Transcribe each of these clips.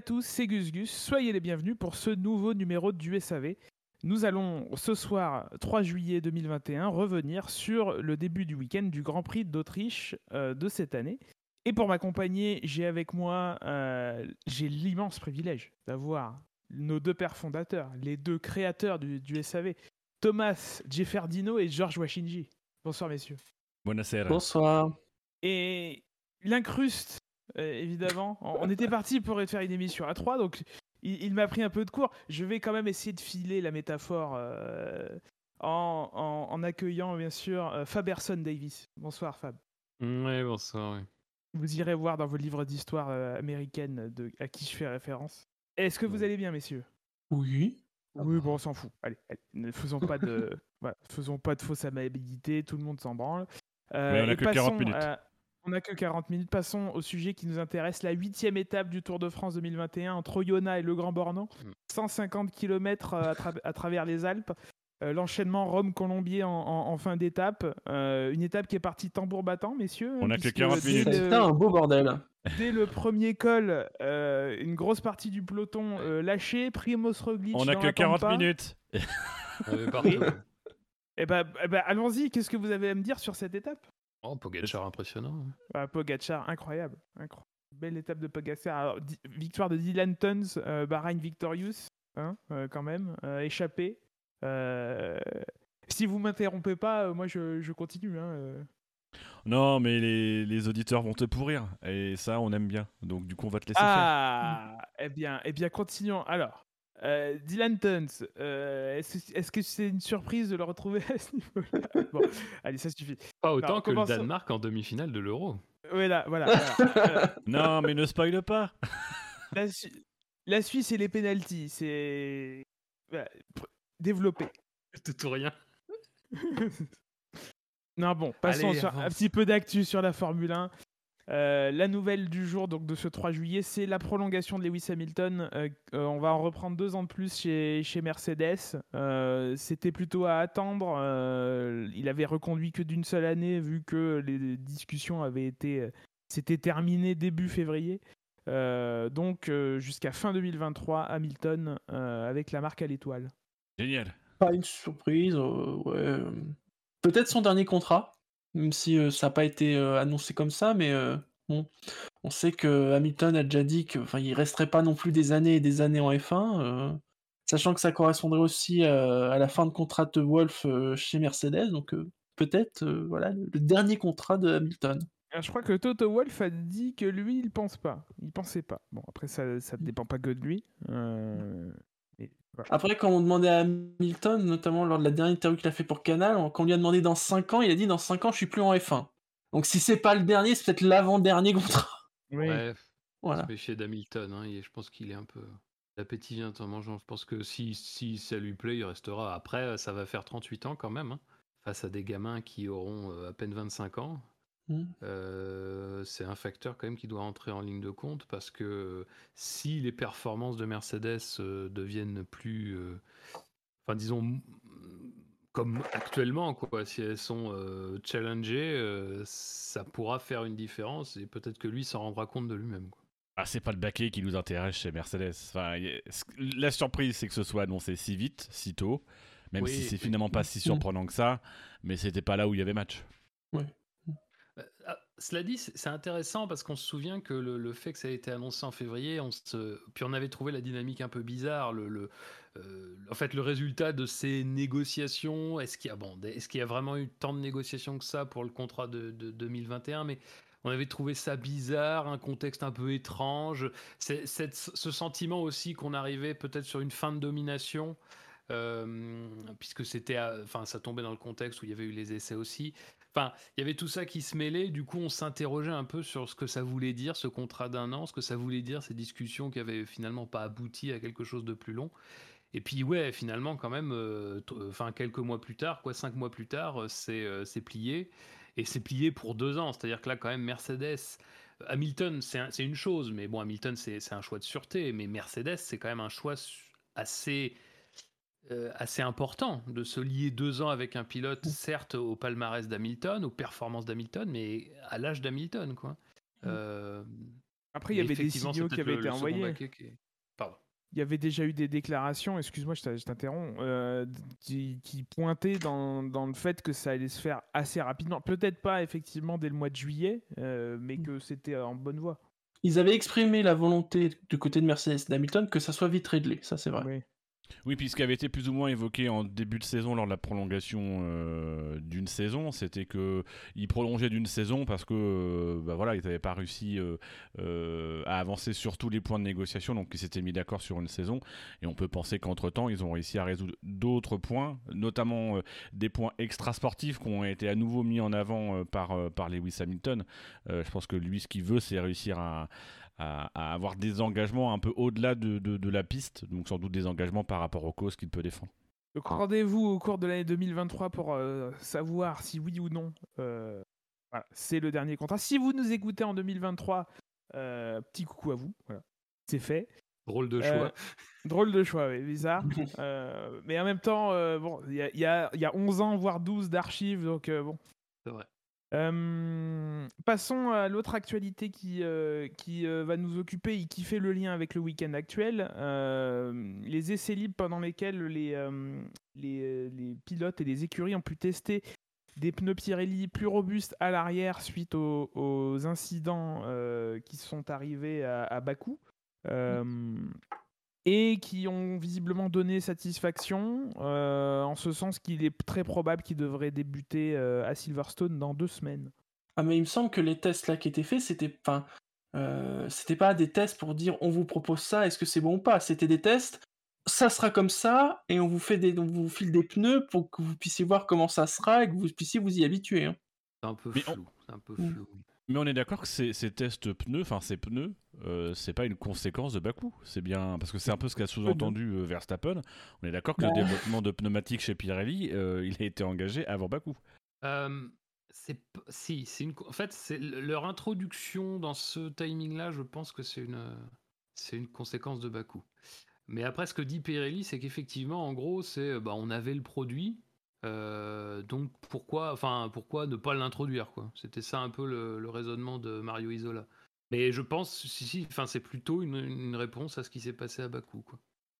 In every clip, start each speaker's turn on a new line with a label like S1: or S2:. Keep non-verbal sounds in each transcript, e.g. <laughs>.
S1: Salut à tous, c'est Gus Gus. Soyez les bienvenus pour ce nouveau numéro du SAV. Nous allons ce soir, 3 juillet 2021, revenir sur le début du week-end du Grand Prix d'Autriche euh, de cette année. Et pour m'accompagner, j'ai avec moi, euh, j'ai l'immense privilège d'avoir nos deux pères fondateurs, les deux créateurs du, du SAV, Thomas Jefferdino et Georges Washinji. Bonsoir messieurs.
S2: Buonasera.
S3: Bonsoir.
S1: Et l'incruste, évidemment. On on était parti pour faire une émission à trois, donc il, il m'a pris un peu de cours. Je vais quand même essayer de filer la métaphore euh, en, en- en accueillant, bien sûr, euh, Faberson Davis. Bonsoir, Fab.
S3: Ouais, bonsoir. ouais.
S1: Vous irez voir dans vos livres d'histoire euh, américaine de, à qui je fais référence. Est-ce que vous allez bien, messieurs?
S3: Oui.
S1: Oui, bon, on s'en fout. Allez, allez, ne faisons pas de, <laughs> voilà, faisons pas de fausse amabilité. Tout le monde s'en branle. Euh,
S2: Mais on a que 40
S1: passons
S2: minutes.
S1: à- on n'a que 40 minutes. Passons au sujet qui nous intéresse, la huitième étape du Tour de France 2021 entre Oyonnax et le Grand Bornand.
S3: Mm.
S1: 150 km à, tra- à travers les Alpes. Euh, L'enchaînement Rome-Colombier en, en- en fin d'étape. Euh, une étape qui est partie tambour battant, messieurs.
S2: On a que
S1: puisque
S2: 40
S1: dès
S2: minutes.
S3: C'était un beau bordel.
S1: Dès le premier col, euh, une grosse partie du peloton euh, lâché. Primoz Roglic
S2: On a
S1: dans
S2: que
S1: la
S2: 40
S1: pampa.
S2: minutes.
S3: On avait partout.
S1: Eh ben, eh ben, allons-y, qu'est-ce que vous avez à me dire sur cette étape?
S3: Oh, Pogacar impressionnant. hein.
S1: ah, Pogacar, incroyable, incroyable. Belle étape de Pogacar. Alors, victoire de Dylan Tons, euh, Bahreïn Victorious, hein, euh, quand même, euh, échappé. Euh, si vous m'interrompez pas, euh, moi je, je continue. Hein, euh.
S2: Non, mais les, les auditeurs vont te pourrir. Et ça, on aime bien. Donc, du coup, on va te laisser faire.
S1: Ah, eh bien, eh bien, continuons. Alors, euh, Dylan Tons, euh, est-ce est-ce que c'est une surprise de le retrouver à ce niveau-là? Bon, <laughs> allez, ça suffit.
S4: Pas autant que le. Danemark en demi-finale de l'Euro. <laughs>
S1: Voilà, voilà. voilà. Euh,
S2: Non, mais ne spoil pas. <laughs>
S1: La, Su- la Suisse et les pénalties, c'est voilà, pr- développé.
S4: Tout ou rien.
S1: non bon, passons
S4: Allez,
S1: sur un petit peu d'actu sur la Formule 1. Euh, la nouvelle du jour, donc de ce 3 juillet, c'est la prolongation de Lewis Hamilton. Euh, euh, on va en reprendre deux ans de plus chez, chez Mercedes. Euh, C'était plutôt à attendre. Euh, il avait reconduit que d'une seule année, vu que les discussions avaient été, c'était terminé début février. Euh, donc euh, jusqu'à fin 2023, Hamilton euh, avec la marque à l'étoile.
S2: Génial.
S3: Pas une surprise. ouais. Peut-être son dernier contrat, même si euh, ça n'a pas été euh, annoncé comme ça, mais euh, bon. On sait que Hamilton a déjà dit qu'il ne resterait pas non plus des années et des années en F1, euh, sachant que ça correspondrait aussi à la fin de contrat de Wolf chez Mercedes, donc peut-être voilà le, le dernier contrat de Hamilton.
S1: Alors, je crois que Toto Wolff a dit que lui, il pense pas. Il pensait pas. Bon, après, ça ne dépend pas que de lui. Euh,
S3: Après, quand on demandait à Hamilton, notamment lors de la dernière interview qu'il a fait pour Canal, on- quand on lui a demandé dans 5 ans, il a dit dans 5 ans, je suis plus en F1. Donc si c'est pas le dernier, c'est peut-être l'avant-dernier contrat.
S1: Oui.
S4: Ouais,
S3: Voilà.
S4: d'Hamilton. Hein, et je pense qu'il est un peu. L'appétit vient en mangeant. Je pense que si, si ça lui plaît, il restera. Après, ça va faire 38 ans quand même. hein, face à des gamins qui auront euh, à peine 25 ans.
S3: Mm.
S4: Euh, c'est un facteur quand même qui doit entrer en ligne de compte parce que si les performances de Mercedes euh, deviennent plus, euh, enfin disons comme actuellement quoi, si elles sont euh, challengées, euh, ça pourra faire une différence et peut-être que lui s'en rendra compte de lui-même. quoi.
S2: Ah, c'est pas le baquet qui nous intéresse chez Mercedes. Enfin, la surprise, c'est que ce soit annoncé si vite, si tôt. Même
S4: Oui,
S2: si c'est finalement pas si surprenant que ça. Mais c'était pas là où il y avait match.
S4: Euh, ah, cela dit, c'est intéressant parce qu'on se souvient que le, fait que ça a été annoncé en février, puis on avait trouvé la dynamique un peu bizarre. Le, euh, en fait, le résultat de ces négociations, est-ce qu'il y a vraiment eu tant de négociations que ça pour le contrat de, de 2021 Mais on avait trouvé ça bizarre, un contexte un peu étrange. Ce sentiment aussi qu'on arrivait peut-être sur une fin de domination. euh, puisque c'était, enfin, ça tombait dans le contexte où il y avait eu les essais aussi. Enfin, il y avait tout ça qui se mêlait. Du coup, on s'interrogeait un peu sur ce que ça voulait dire, ce contrat d'un an, ce que ça voulait dire, ces discussions qui avaient finalement pas abouti à quelque chose de plus long. Et puis, ouais, finalement, quand même, euh, enfin, quelques mois plus tard, quoi, cinq mois plus tard, euh, c'est euh, plié. Et c'est plié pour deux ans. C'est-à-dire que là, quand même, Mercedes. Hamilton, c'est un- c'est une chose, mais bon, Hamilton, c'est un choix de sûreté. Mais Mercedes, c'est quand même un choix assez euh, assez important de se lier deux ans avec un pilote, certes au palmarès d'Hamilton, aux performances d'Hamilton, mais à l'âge d'Hamilton, quoi. Euh,
S1: Après, il y avait des signaux qui avaient
S4: le-
S1: été
S4: le
S1: envoyés.
S4: qui Pardon.
S1: Il y avait déjà eu des déclarations, excuse-moi, je t'interromps, euh, qui, qui pointaient dans, dans le fait que ça allait se faire assez rapidement. Peut-être pas effectivement dès le mois de juillet, euh, mais
S3: Mm.
S1: que c'était en bonne voie.
S3: Ils avaient exprimé la volonté du côté de Mercedes et d'Hamilton que ça soit vite réglé, ça c'est vrai.
S1: Oui.
S2: Oui, puis ce qui avait été plus ou moins évoqué en début de saison lors de la prolongation euh, d'une saison, c'était que ils prolongeaient d'une saison parce que euh, bah voilà, ils n'avaient pas réussi euh, euh, à avancer sur tous les points de négociation, donc ils s'étaient mis d'accord sur une saison. Et on peut penser qu'entre temps, ils ont réussi à résoudre d'autres points, notamment des points extra sportifs qui ont été à nouveau mis en avant par par Lewis Hamilton. Je pense que lui, ce qu'il veut, c'est réussir à, à avoir des engagements un peu au-delà de, de- de la piste, donc sans doute des engagements par rapport aux causes qu'il peut défendre.
S1: Donc rendez-vous au cours de l'année 2023 pour euh, savoir si oui ou non euh, voilà, c'est le dernier contrat. Si vous nous écoutez en 2023, euh, petit coucou à vous. Voilà. C'est fait.
S4: Drôle de
S1: Euh,
S4: choix.
S1: Drôle de choix, oui, bizarre. <laughs> Euh, mais en même temps, euh, bon, il y a, il y a- il y a 11 ans, voire 12 d'archives, donc euh, bon.
S4: C'est vrai.
S1: Euh, passons à l'autre actualité qui, euh, qui euh, va nous occuper et qui fait le lien avec le week-end actuel. Les essais libres pendant lesquels les, les, euh, les pilotes et les écuries ont pu tester des pneus Pirelli plus robustes à l'arrière suite aux, aux incidents qui sont arrivés à, à Bakou. Et qui ont visiblement donné satisfaction, euh, en ce sens qu'il est très probable qu'il devrait débuter euh, à Silverstone dans deux semaines.
S3: Ah mais il me semble que les tests là qui étaient faits, c'était enfin, euh, c'était pas des tests pour dire on vous propose ça, est-ce que c'est bon ou pas? C'était des tests, ça sera comme ça et on vous fait des, on vous file des pneus pour que vous puissiez voir comment ça sera et que vous puissiez vous y habituer. hein.
S4: C'est un peu
S2: Mais on-
S4: flou. C'est un peu
S3: Mm.
S4: flou.
S2: Mais on est d'accord que ces, ces tests pneus, enfin ces pneus, euh, c'est pas une conséquence de Bakou. C'est bien parce que c'est un peu ce qu'a sous-entendu euh, Verstappen. On est d'accord que le développement de pneumatiques chez Pirelli, euh, il a été engagé avant Bakou.
S4: Euh, c'est si, c'est une. co- En fait, c'est le- leur introduction dans ce timing-là. Je pense que c'est une, c'est une conséquence de Bakou. Mais après, ce que dit Pirelli, c'est qu'effectivement, en gros, c'est bah, on avait le produit, euh, donc pourquoi, enfin, pourquoi ne pas l'introduire, quoi? C'était ça un peu le, le raisonnement de Mario Isola. Mais je pense, si, si, enfin, c'est plutôt une, une réponse à ce qui s'est passé à Bakou, quoi.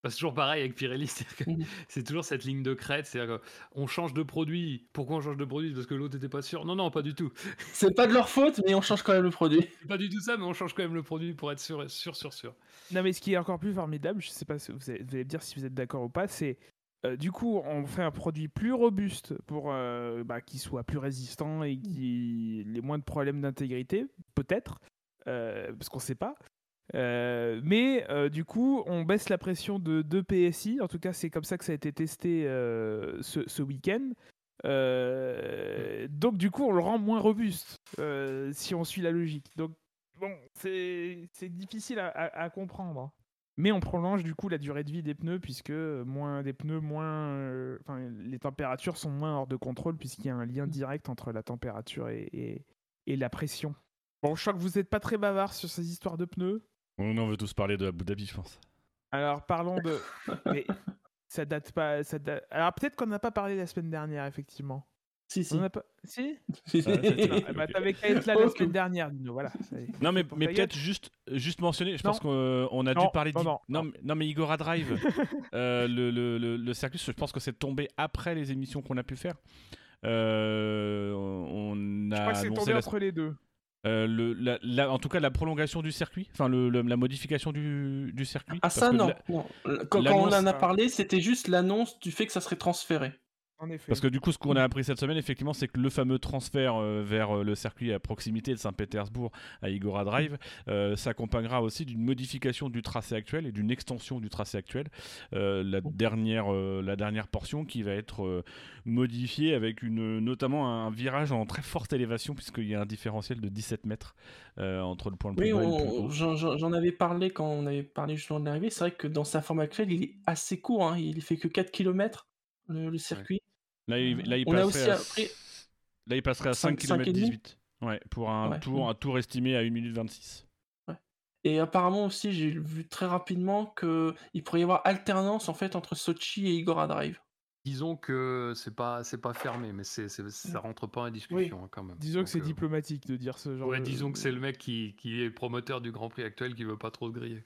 S4: C'est toujours pareil avec Pirelli, <laughs>
S3: Mhm.
S4: c'est toujours cette ligne de crête, c'est-à-dire on change de produit. Pourquoi on change de produit? Parce que l'autre n'était pas sûr. Non, non, pas du tout. <laughs>
S3: C'est pas de leur faute, mais on change quand même le produit.
S4: C'est pas du tout ça, mais on change quand même le produit pour être sûr, sûr, sûr, sûr.
S1: Non, mais ce qui est encore plus formidable, je sais pas si vous allez, vous allez me dire si vous êtes d'accord ou pas, c'est euh, du coup, on fait un produit plus robuste pour euh, bah, qu'il soit plus résistant et qui les moins de problèmes d'intégrité, peut-être, euh, parce qu'on sait pas. Mais du coup, on baisse la pression de 2 PSI. En tout cas, c'est comme ça que ça a été testé ce, week-end. Donc, du coup, on le rend moins robuste si on suit la logique. Donc, bon, c'est difficile à, comprendre. Mais on prolonge du coup la durée de vie des pneus puisque moins des pneus, moins, euh, enfin, les températures sont moins hors de contrôle puisqu'il y a un lien direct entre la température et, et- et la pression. Bon, je sens que vous n'êtes pas très bavard sur ces histoires de pneus.
S2: On en veut tous parler de Abu Dhabi, je pense.
S1: Alors parlons de. <laughs> Mais ça date pas. Ça date- Alors peut-être qu'on n'a pas parlé la semaine dernière, effectivement.
S3: Si, si.
S1: On a pas... Si
S3: Si, si.
S2: Ah.
S1: Ah, bah,
S2: ok.
S1: T'avais qu'à être là la semaine dernière, Dino. Voilà.
S2: Non, mais, peut-être juste, juste mentionner, je
S1: Non.
S2: pense qu'on a dû parler
S1: non, non, non.
S2: mais- non, mais Igora Drive, <laughs> euh, le, le, le, le circuit, je pense que c'est tombé après les émissions qu'on a pu faire. Euh, on a
S1: Je crois que c'est
S2: annoncé
S1: tombé
S2: la-
S1: entre les deux.
S2: euh, le, la- la- en tout cas la prolongation du circuit, enfin le, le- la modification du, du circuit.
S3: Ah ça non.
S2: la-
S3: non. Quand, quand on en a parlé, c'était juste l'annonce du fait que ça serait transféré.
S1: En effet.
S2: Parce que du coup, ce qu'on a appris cette semaine, effectivement, c'est que le fameux transfert euh, vers euh, le circuit à proximité de Saint-Pétersbourg à Igora Drive euh, s'accompagnera aussi d'une modification du tracé actuel et d'une extension du tracé actuel. Euh, la, dernière, euh, la dernière portion qui va être euh, modifiée avec une, notamment un virage en très forte élévation, puisqu'il y a un différentiel de 17 mètres euh, entre le point le plus
S3: Oui,
S2: bas et le plus haut.
S3: j'en avais parlé quand on avait parlé justement de l'arrivée. C'est vrai que dans sa forme actuelle, il est assez court. hein. Il fait que 4 km le, le circuit.
S2: Là, il, là, il
S3: On a
S2: passerait
S3: aussi
S2: à,
S3: appris-
S2: là, il passerait à 5
S3: Cinq- cinq
S2: km
S3: et demi
S2: 18. Ouais, pour un,
S3: Ouais.
S2: tour, un tour estimé à 1 minute 26.
S3: Et apparemment aussi, j'ai vu très rapidement que il pourrait y avoir alternance en fait entre Sochi et Igora Drive.
S4: Disons que c'est pas c'est pas fermé, mais c'est c'est- ça rentre pas en discussion hein, quand même.
S1: Disons que c'est
S4: euh,
S1: diplomatique de dire ce genre
S4: Ouais,
S1: de-
S4: disons que c'est le mec qui, qui est promoteur du Grand Prix actuel qui veut pas trop se griller.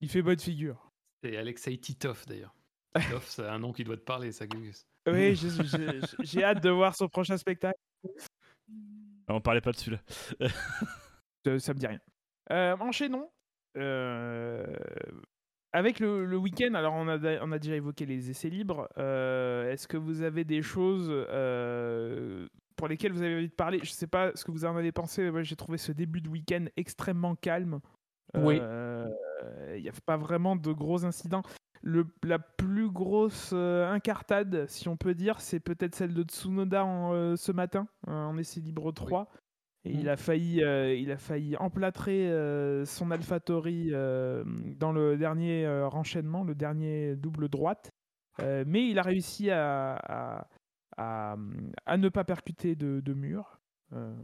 S1: Il fait bonne figure.
S4: C'est Alexei Titov d'ailleurs. C'est un nom qui doit te parler, ça, Gugus.
S1: Oui, j'ai- j'ai j'ai hâte de voir son prochain spectacle.
S2: On parlait pas de celui-là.
S1: Ça, ça me dit rien. Euh, enchaînons. Euh, avec le, le week-end, alors on a, on a déjà évoqué les essais libres. Euh, Est-ce que vous avez des choses euh, pour lesquelles vous avez envie de parler? Je sais pas ce que vous en avez pensé. Moi, j'ai trouvé ce début de week-end extrêmement calme.
S3: Oui.
S1: Euh, Il n'y a pas vraiment de gros incidents. Le, la plus grosse euh, incartade, si on peut dire, c'est peut-être celle de Tsunoda en, euh, ce matin, euh, en essai libre 3. Et il,
S3: Mm.
S1: a failli, euh, il a failli emplâtrer son AlphaTauri dans le dernier renchaînement, le dernier double droite. Mais il a réussi à, à, à- à ne pas percuter de, de mur. Euh,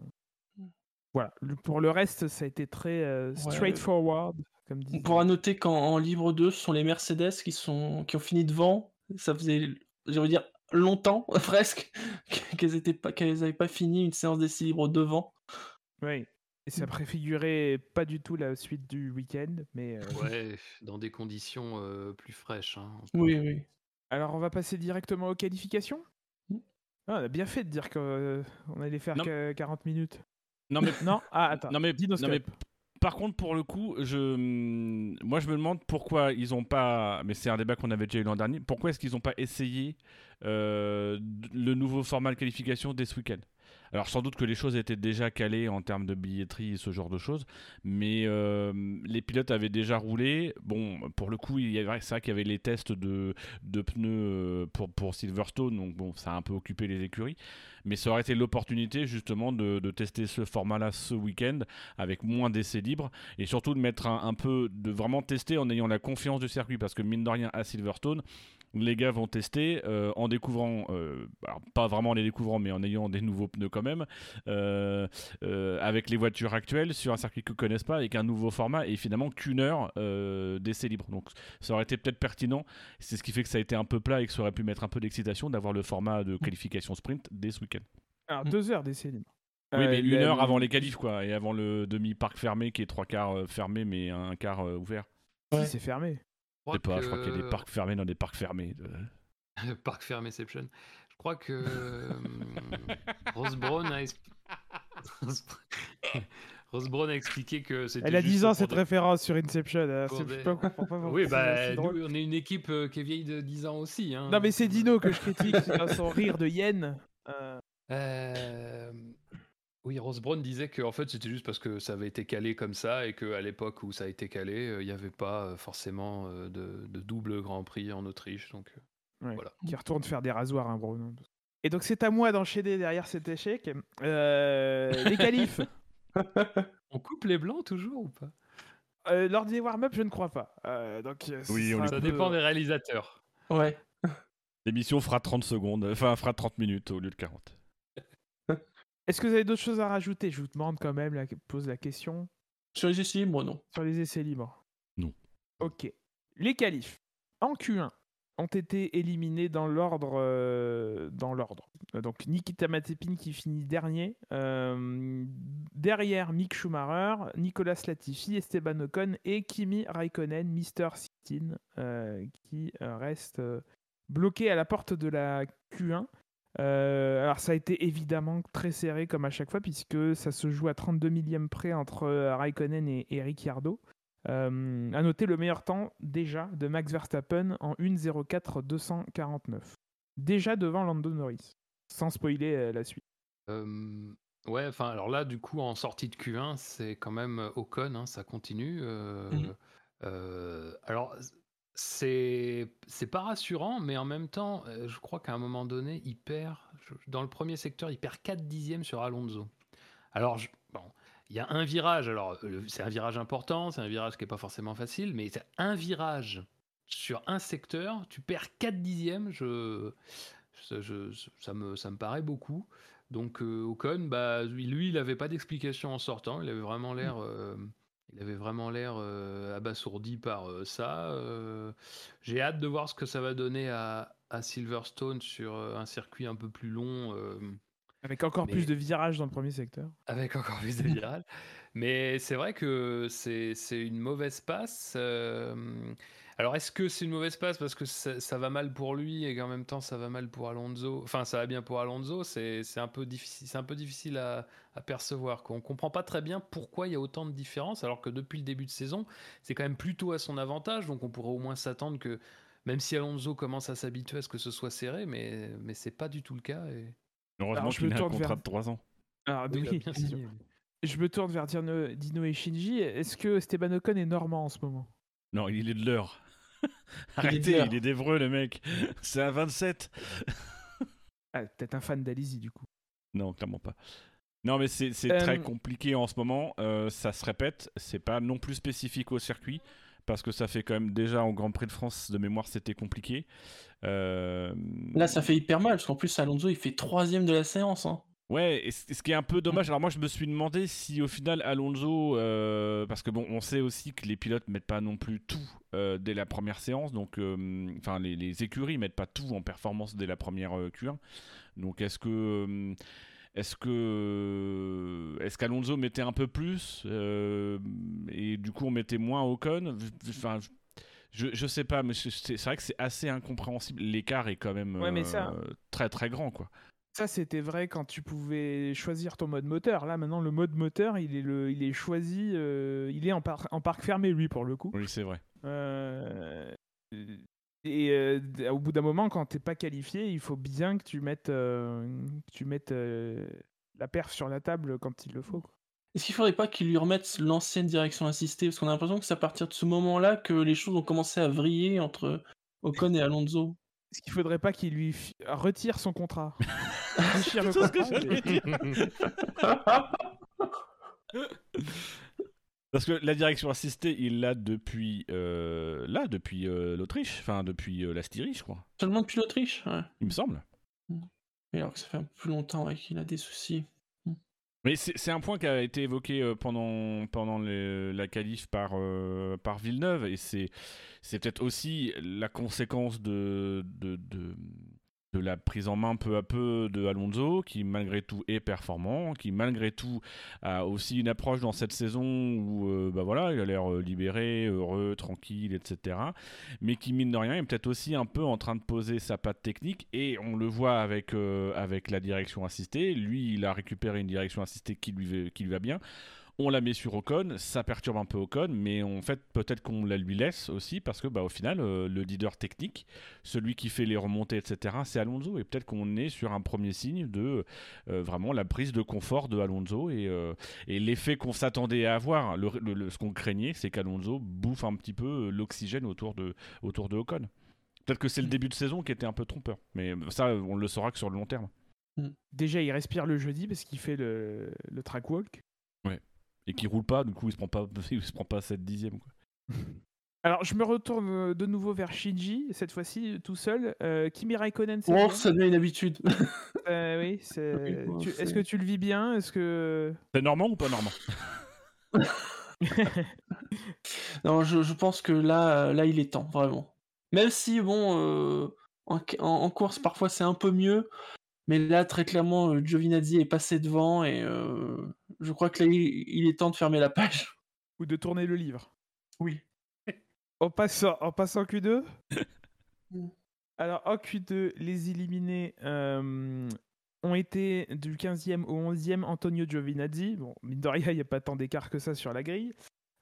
S1: voilà. Le- Pour le reste, ça a été très straightforward, comme
S3: On pourra noter qu'en libre 2, ce sont les Mercedes qui, sont, qui ont fini devant. Ça faisait, j'ai envie de dire, longtemps, <laughs> presque, qu'elles n'avaient pas, pas fini une séance d'essai libre devant.
S1: Oui. Et ça préfigurait pas du tout la suite du week-end, mais euh,
S4: Ouais, dans des conditions euh, plus fraîches. hein.
S3: Oui, oui.
S1: Alors, on va passer directement aux qualifications?
S3: Mm.
S1: Ah, On a bien fait de dire qu'on allait faire
S2: Non.
S1: que 40 minutes.
S2: Non mais
S1: Non? Ah, attends.
S2: Non mais,
S1: Dinoscope.
S2: non, mais par contre pour le coup, je, hum, moi je me demande pourquoi ils ont pas, mais c'est un débat qu'on avait déjà eu l'an dernier, pourquoi est-ce qu'ils n'ont pas essayé euh, le nouveau format de qualification dès ce week-end alors sans doute que les choses étaient déjà calées en termes de billetterie et ce genre de choses, mais euh, les pilotes avaient déjà roulé. Bon, pour le coup, il y avait- vrai qu'il y avait les tests de, pneus euh, pour, Silverstone, donc bon, ça a un peu occupé les écuries. Mais ça aurait été l'opportunité justement de, de tester ce format-là ce week-end avec moins d'essais libres et surtout de mettre un, un peu, de vraiment tester en ayant la confiance du circuit parce que mine de rien à Silverstone, les gars vont tester euh, en découvrant, euh, alors pas vraiment en les découvrant, mais en ayant des nouveaux pneus quand même, euh, euh, avec les voitures actuelles sur un circuit qu'ils connaissent pas, avec un nouveau format et finalement qu'une heure euh, d'essai libre. Donc ça aurait été peut-être pertinent. C'est ce qui fait que ça a été un peu plat et que ça aurait pu mettre un peu d'excitation d'avoir le format de qualification sprint dès ce week-end.
S1: Alors,
S3: Mm.
S1: deux heures d'essai libre.
S2: Oui,
S1: Euh,
S2: mais une heure avant les qualifs, quoi, et avant le demi-parc fermé qui est trois quarts fermé, mais un quart ouvert.
S1: Si, c'est fermé.
S2: Je sais pas, je crois qu'il y a des parcs fermés dans des parcs fermés. euh. <laughs>
S4: Parc Fermeception. Je crois que euh, Rose Brown a, es- <laughs> Rose <laughs> Brown a expliqué que c'était.
S1: Elle a
S4: juste
S1: 10 ans cette
S4: des-
S1: référence sur Inception. hein,
S4: des-
S1: Je sais pas pourquoi vous
S4: Oui, bah, nous, on est une équipe euh, qui est vieille de 10 ans aussi. hein.
S1: Non, mais c'est Dino que je critique dans son rire de hyène. Euh,
S4: Euh, Oui, Rose Brown disait que en fait c'était juste parce que ça avait été calé comme ça et qu'à l'époque où ça a été calé, euh, il n'y avait pas euh, forcément euh, de, de double Grand Prix en Autriche. Donc, euh,
S1: ouais,
S4: Voilà.
S1: Qui retourne faire des rasoirs, hein, Bruno. Et donc, c'est à moi d'enchaîner derrière cet échec. Euh, les qualifs. <laughs>
S4: on coupe les blancs toujours ou pas?
S1: Euh, lors des warm-up, je ne crois pas. Euh, donc,
S2: Oui, on
S4: Ça
S1: peu-
S4: dépend des réalisateurs.
S3: Ouais. <laughs>
S2: L'émission fera 30 secondes, enfin fera 30 minutes au lieu de 40.
S1: Est-ce que vous avez d'autres choses à rajouter? Je vous demande quand même, la... pose la question.
S3: Sur les essais libres, non.
S1: Sur les essais libres
S2: Non.
S1: Ok. Les qualifs en Q1 ont été éliminés dans l'ordre. euh, dans l'ordre. Donc Nikita Mazepin qui finit dernier. euh, derrière Mick Schumacher, Nicolas Latifi, Esteban Ocon et Kimi Raikkonen, Mister Sitin, euh, qui reste euh, bloqué à la porte de la Q1. Euh, alors ça a été évidemment très serré comme à chaque fois puisque ça se joue à 32 millième près entre euh, Raikkonen et, et Ricciardo. Euh, à noter le meilleur temps déjà de Max Verstappen en 1.04 249. Déjà devant Lando Norris, sans spoiler euh, la suite.
S4: Euh, ouais, enfin, alors là, du coup, en sortie de Q1, c'est quand même Ocon, hein, ça continue. euh,
S3: Mhm.
S4: euh, alors, c'est c'est pas rassurant, mais en même temps, euh, je crois qu'à un moment donné, il perd, dans le premier secteur, il perd 4 dixièmes sur Alonso. Alors, je- bon, il y a un virage, alors c'est un virage important, c'est un virage qui est pas forcément facile, mais c'est un virage sur un secteur, tu perds 4 dixièmes, je, ça, je- ça me, ça me paraît beaucoup. Donc euh, Ocon, bah, lui, il n'avait pas d'explication en sortant. Il avait vraiment l'air, euh, il avait vraiment l'air euh, abasourdi par euh, ça. euh. J'ai hâte de voir ce que ça va donner à, à Silverstone sur un circuit un peu plus long.
S1: avec encore plus de virages dans le premier secteur.
S4: Avec encore plus de virages. <laughs> Mais c'est vrai que c'est une mauvaise passe. Alors, est-ce que c'est une mauvaise passe parce que ça, va mal pour lui et qu'en même temps ça va mal pour Alonso? Enfin, ça va bien pour Alonso. C'est un peu difficile, c'est un peu difficile à, percevoir. On comprend pas très bien pourquoi il y a autant de différences, alors que depuis le début de saison, c'est quand même plutôt à son avantage. Donc, on pourrait au moins s'attendre que, même si Alonso commence à s'habituer à ce que ce soit serré, mais mais c'est pas du tout le cas. Et...
S2: Heureusement qu'il a un contrat de 3 ans.
S1: Alors, oui, Je me tourne vers Dino et Shinji. Est-ce que Esteban Ocon est normand en ce moment?
S2: Non, il est de l'heure. Arrêtez, il est d'Evreux le mec. C'est un 27. <laughs>
S1: ah, peut-être un fan d'Alizy du coup.
S2: Non, clairement pas. Non, mais c'est très euh, compliqué en ce moment. Euh, ça se répète. C'est pas non plus spécifique au circuit. Parce que ça fait quand même déjà au Grand Prix de France de mémoire, c'était compliqué. Euh,
S3: Là, ça fait hyper mal. Parce qu'en plus, Alonso, il fait troisième de la séance. Hein.
S2: Ouais, et ce qui est un peu dommage, alors moi je me suis demandé si au final Alonso, euh, parce que bon, on sait aussi que les pilotes mettent pas non plus tout euh, dès la première séance, donc euh, enfin les, les, écuries mettent pas tout en performance dès la première Q1. Donc est-ce que est-ce que est-ce qu'Alonso mettait un peu plus et du coup on mettait moins Ocon? Enfin, je, je sais pas, mais c'est vrai que c'est assez incompréhensible. L'écart est quand même très très grand quoi.
S1: Ça, c'était vrai quand tu pouvais choisir ton mode moteur. Là, maintenant, le mode moteur, il est, le, il est choisi, euh, il est en, en, parc fermé, lui, pour le coup.
S2: Oui, c'est vrai.
S1: Euh, et euh, au bout d'un moment, quand t'es pas qualifié, il faut bien que tu mettes, tu mettes la perf sur la table quand il le faut.
S3: Est-ce qu'il faudrait pas qu'il lui remette l'ancienne direction assistée? Parce qu'on a l'impression que c'est à partir de ce moment-là que les choses ont commencé à vriller entre Ocon et Alonso.
S1: Est-ce qu'il faudrait pas qu'il lui retire son contrat <laughs> <laughs>
S2: Parce que la direction assistée, il l'a depuis euh, là, depuis euh, l'Autriche, enfin depuis euh, la Styrie, je crois.
S3: Seulement depuis l'Autriche,
S2: Il me semble.
S3: Et alors que ça fait un peu plus longtemps qu'il a des soucis.
S2: Mais c'est un point qui a été évoqué euh, pendant, pendant la qualif par, euh, par Villeneuve, et c'est peut-être aussi la conséquence de, de, de la prise en main peu à peu de Alonso, qui malgré tout est performant, qui malgré tout a aussi une approche dans cette saison où euh, bah voilà, il a l'air euh, libéré, heureux, tranquille, etc. Mais qui mine de rien est peut-être aussi un peu en train de poser sa patte technique et on le voit avec, euh, la direction assistée. Lui, il a récupéré une direction assistée qui lui, qui lui va bien on la met sur Ocon, ça perturbe un peu Ocon, mais en fait peut-être qu'on la lui laisse aussi parce que bah, au final euh, le leader technique, celui qui fait les remontées etc, c'est Alonso et peut-être qu'on est sur un premier signe de euh, vraiment la prise de confort de Alonso et, euh, l'effet qu'on s'attendait à avoir, le, ce qu'on craignait, c'est qu'Alonso bouffe un petit peu l'oxygène autour de, autour de Ocon. Peut-être que c'est le mm. début de saison qui était un peu trompeur, mais ça on le saura que sur le long terme.
S1: Mm. Déjà, il respire le jeudi parce qu'il fait le, le track walk
S2: et qui roule pas, du coup il se prend pas, <laughs> il se prend pas 7 dixièmes. Quoi. <laughs>
S1: Alors je me retourne euh, de nouveau vers Shinji, cette fois-ci tout seul. Euh, Kimi Raikkonen, c'est.
S3: Oh, ça devient une habitude.
S1: euh, oui, Est-ce que tu le vis bien? Est-ce que.
S2: C'est normand ou pas normand <laughs>
S3: Non, je, je, pense que là, là, il est temps, vraiment. Même si, bon, euh, en, en, course, parfois c'est un peu mieux. Mais là, très clairement, Giovinazzi est passé devant et euh, je crois que là, il, est temps de fermer la page.
S1: Ou de tourner le livre.
S3: Oui. <laughs>
S1: En passant, en passant Q2 <coughs> Alors, en Q2, les éliminés euh, ont été du 15e au 11e Antonio Giovinazzi. Bon, mine de rien, il n'y a pas tant d'écart que ça sur la grille.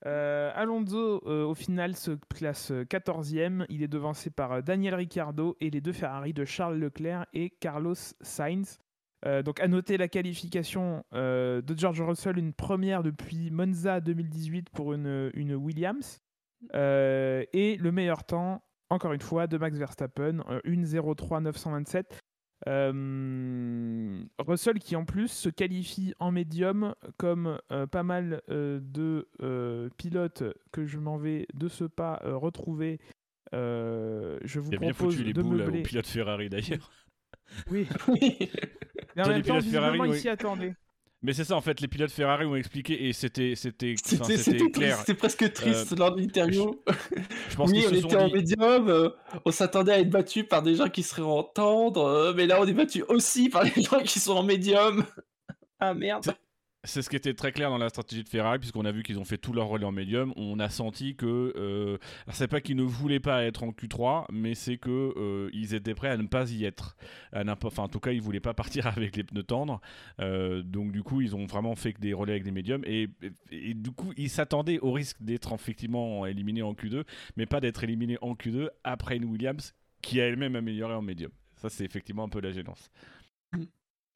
S1: Euh, Alonso, euh, au final, se classe 14e. Il est devancé par Daniel Ricciardo et les deux Ferrari de Charles Leclerc et Carlos Sainz. Donc, à noter la qualification de George Russell, une première depuis Monza 2018 pour une, une Williams. et le meilleur temps, encore une fois, de Max Verstappen, 1.03.927. 927. Euh, Russell qui en plus se qualifie en médium comme euh, pas mal euh, de pilotes que je m'en vais de ce pas retrouver. je vous Il a bien foutu les boules
S2: aux pilotes Ferrari d'ailleurs. <laughs>
S1: Oui. Mais en même temps, Ferrari, il s'y attendait.
S2: Mais c'est ça, en fait, les pilotes Ferrari ont expliqué et c'était c'était
S3: C'était
S2: clair.
S3: c'était presque triste lors de l'interview.
S2: Je pense <laughs>
S3: Oui, on
S2: se
S3: était en
S2: dit.
S3: médium, euh, on s'attendait à être battu par des gens qui seraient en tendre, euh, mais là on est battu aussi par les <laughs> gens qui sont en médium. Ah merde.
S2: C'est ce qui était très clair dans la stratégie de Ferrari, puisqu'on a vu qu'ils ont fait tout leur relais en médium. On a senti que. Euh, c'est pas qu'ils ne voulaient pas être en Q3, mais c'est que euh, ils étaient prêts à ne pas y être. Enfin, en tout cas, ils voulaient pas partir <laughs> avec les pneus tendres. Euh, donc, du coup, ils ont vraiment fait que des relais avec des médiums. Et, et- et du coup, ils s'attendaient au risque d'être effectivement éliminés en Q2, mais pas d'être éliminés en Q2 après une Williams qui a elle-même amélioré en médium. Ça, c'est effectivement un peu la gênance.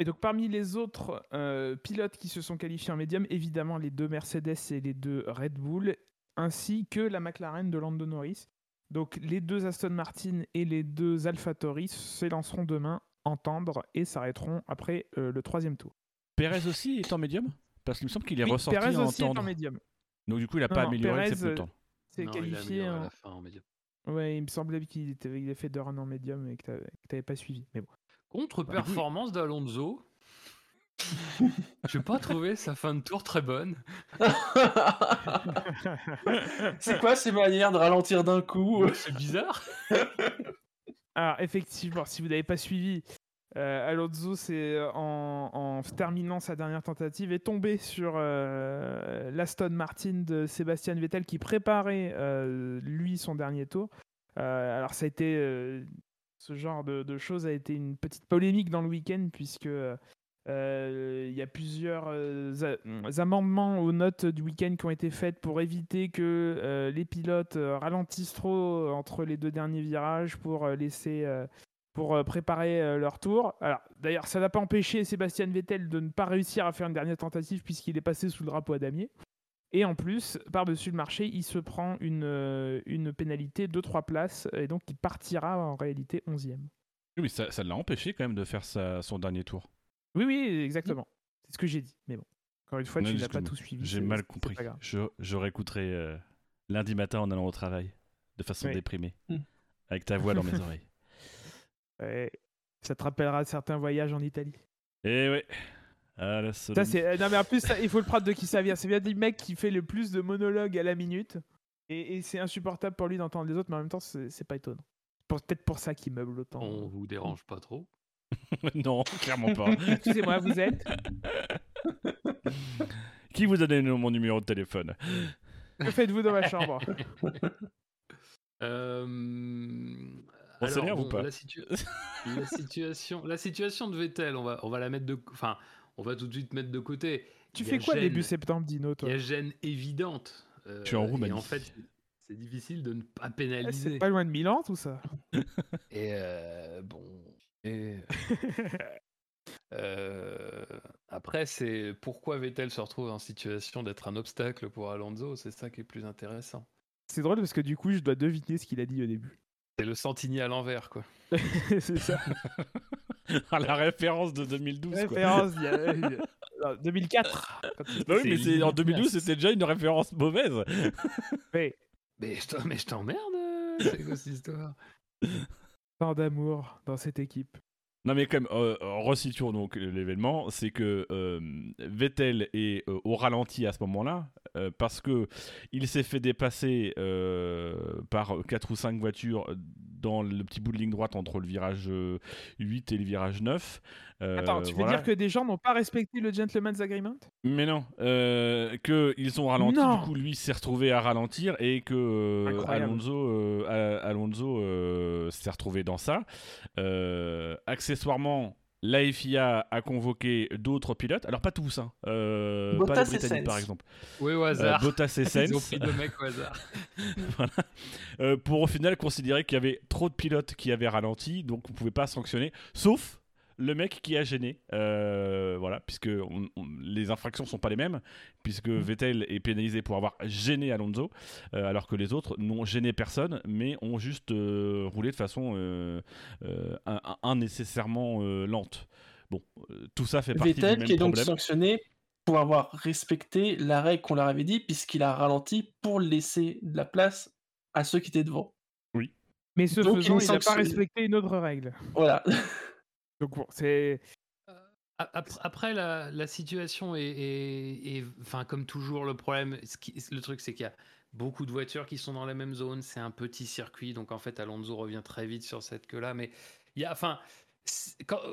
S1: Et donc parmi les autres euh, pilotes qui se sont qualifiés en médium, évidemment les deux Mercedes et les deux Red Bull, ainsi que la McLaren de Lando Norris. Donc les deux Aston Martin et les deux AlphaTauri s'élanceront demain en tendre et s'arrêteront après euh, le troisième tour.
S2: Perez aussi est en médium? Parce qu'il me semble qu'il est
S1: Oui,
S2: ressorti
S1: Perez
S2: en
S1: aussi est en médium.
S2: Donc, du coup, il a
S1: Non,
S2: pas
S1: non,
S2: amélioré ses
S1: Perez,
S2: pneus
S1: euh,
S2: tendres.
S1: C'est
S4: Non, il a
S1: qualifié.
S4: à
S1: en-
S4: la fin en médium.
S1: Ouais, il me semblait qu'il était- il a fait deux runs en médium et que tu n'avais pas suivi. Mais bon.
S4: Contre-performance d'Alonso. J'ai pas trouvé sa fin de tour très bonne. <laughs>
S3: C'est quoi ces manières de ralentir d'un coup
S4: C'est bizarre.
S1: Alors, effectivement, si vous n'avez pas suivi, euh, Alonso, c'est euh, en, en terminant sa dernière tentative, est tombé sur euh, l'Aston Martin de Sébastien Vettel qui préparait, euh, lui, son dernier tour. Euh, alors, ça a été. Ce genre de, choses a été une petite polémique dans le week-end, puisque. euh, il y a plusieurs euh, a- amendements aux notes du week-end qui ont été faites pour éviter que euh, les pilotes ralentissent trop entre les deux derniers virages pour laisser pour préparer leur tour. Alors d'ailleurs, ça n'a pas empêché Sébastien Vettel de ne pas réussir à faire une dernière tentative puisqu'il est passé sous le drapeau à damier. Et en plus, par-dessus le marché, il se prend une, euh, une pénalité de 3 places et donc il partira en réalité 11e.
S2: Oui, mais ça ça l'a empêché quand même de faire sa- son dernier tour.
S1: Oui, oui, exactement. C'est ce que j'ai dit. Mais bon, encore une fois,
S2: Non,
S1: tu n'as pas tout suivi.
S2: J'ai mal compris. Je, je réécouterai euh, lundi matin en allant au travail, de façon
S1: Oui.
S2: déprimée,
S3: Hmm.
S2: avec ta voix dans mes <laughs> oreilles.
S1: Ouais. Ça te rappellera certains voyages en Italie.
S2: Et ouais. Ah, la
S1: Ça, c'est... euh, Non, mais en plus, ça, il faut le prendre de qui ça vient. C'est bien du mec qui fait le plus de monologues à la minute. Et, et c'est insupportable pour lui d'entendre les autres, mais en même temps, c'est, c'est pas étonnant. C'est pour- peut-être pour ça qu'il meuble autant.
S4: On vous dérange pas trop? <laughs>
S2: non, clairement pas. <laughs>
S1: Excusez-moi, vous êtes? <laughs>
S2: Qui vous a donné mon numéro de téléphone?
S1: Que faites-vous dans ma chambre?
S4: Euh,
S2: On
S4: alors,
S2: s'énerve ou pas?
S4: la, la situation, la situation de Vettel, on va, on va la mettre de, enfin, on va tout de suite mettre de côté.
S1: Tu
S4: Il
S1: fais quoi
S4: gêne-
S1: début septembre, Dino,
S4: Il
S1: toi
S4: y a gêne évidente. euh,
S2: Je suis en
S4: Et
S2: Roumanie.
S4: en fait, c'est- difficile de ne pas
S1: Eh,
S4: pénaliser.
S1: C'est pas loin de Milan, tout ça. <laughs>
S4: Et euh, bon. Et, <laughs> euh, après, c'est pourquoi Vettel se retrouve en situation d'être un obstacle pour Alonso, c'est ça qui est plus intéressant.
S1: c'est drôle parce que du coup, je dois deviner ce qu'il a dit au début.
S4: C'est le Santini à l'envers, quoi. <laughs>
S1: c'est ça. <laughs>
S2: À la référence de 2012, quoi.
S1: Référence il y a- <laughs> y a- non, 2004. quand il-
S2: Bah oui, mais
S4: C'est
S2: en
S4: limite
S2: 2012,
S4: classe.
S2: c'était déjà une référence mauvaise. <laughs>
S4: Mais je t'en- mais je t'emmerde, euh, c'est quoi cette histoire?
S1: Tant d'amour dans cette équipe.
S2: Non mais quand même, euh, resituons donc l'événement, c'est que euh, Vettel est euh, au ralenti à ce moment-là euh, parce que il s'est fait dépasser euh, par quatre ou cinq voitures dans le petit bout de ligne droite entre le virage euh, 8 et le virage 9. Euh,
S1: Attends, tu veux
S2: voilà.
S1: dire que des gens n'ont pas respecté le gentleman's agreement?
S2: Mais non, euh, que ils ont ralenti,
S1: Non.
S2: du coup lui s'est retrouvé à ralentir et que euh,
S1: Incroyable.
S2: Alonso, euh, euh, s'est retrouvé dans ça. Euh, accessoirement, la FIA a convoqué d'autres pilotes, alors pas tous, hein, euh, pas les
S3: et
S2: Britanniques par exemple.
S4: Oui, au
S2: Euh,
S4: hasard.
S2: Bottas et <laughs>
S4: Ils ont pris deux mecs au hasard. <laughs>
S2: voilà. Euh, pour au final considérer qu'il y avait trop de pilotes qui avaient ralenti, donc on pouvait pas sanctionner, sauf le mec qui a gêné, euh, voilà, puisque on- on- les infractions sont pas les mêmes, puisque
S1: Mm.
S2: Vettel est pénalisé pour avoir gêné Alonso, euh, alors que les autres n'ont gêné personne, mais ont juste euh, roulé de façon euh, euh, euh, lente. Bon, euh, tout ça fait partie du
S3: Vettel
S2: même
S3: qui est donc
S2: problème.
S3: sanctionné pour avoir respecté la règle qu'on leur avait dit, puisqu'il a ralenti pour laisser de la place à ceux qui étaient devant.
S1: Mais ce
S3: Donc, il
S1: faisant, il n'a pas respecté une autre règle.
S3: Voilà. <laughs>
S1: Donc c'est.
S4: Après, la, situation est, enfin, comme toujours, le problème, le truc, c'est qu'il y a beaucoup de voitures qui sont dans la même zone. C'est un petit circuit, donc en fait, Alonso revient très vite sur cette queue-là. Mais il y a, enfin,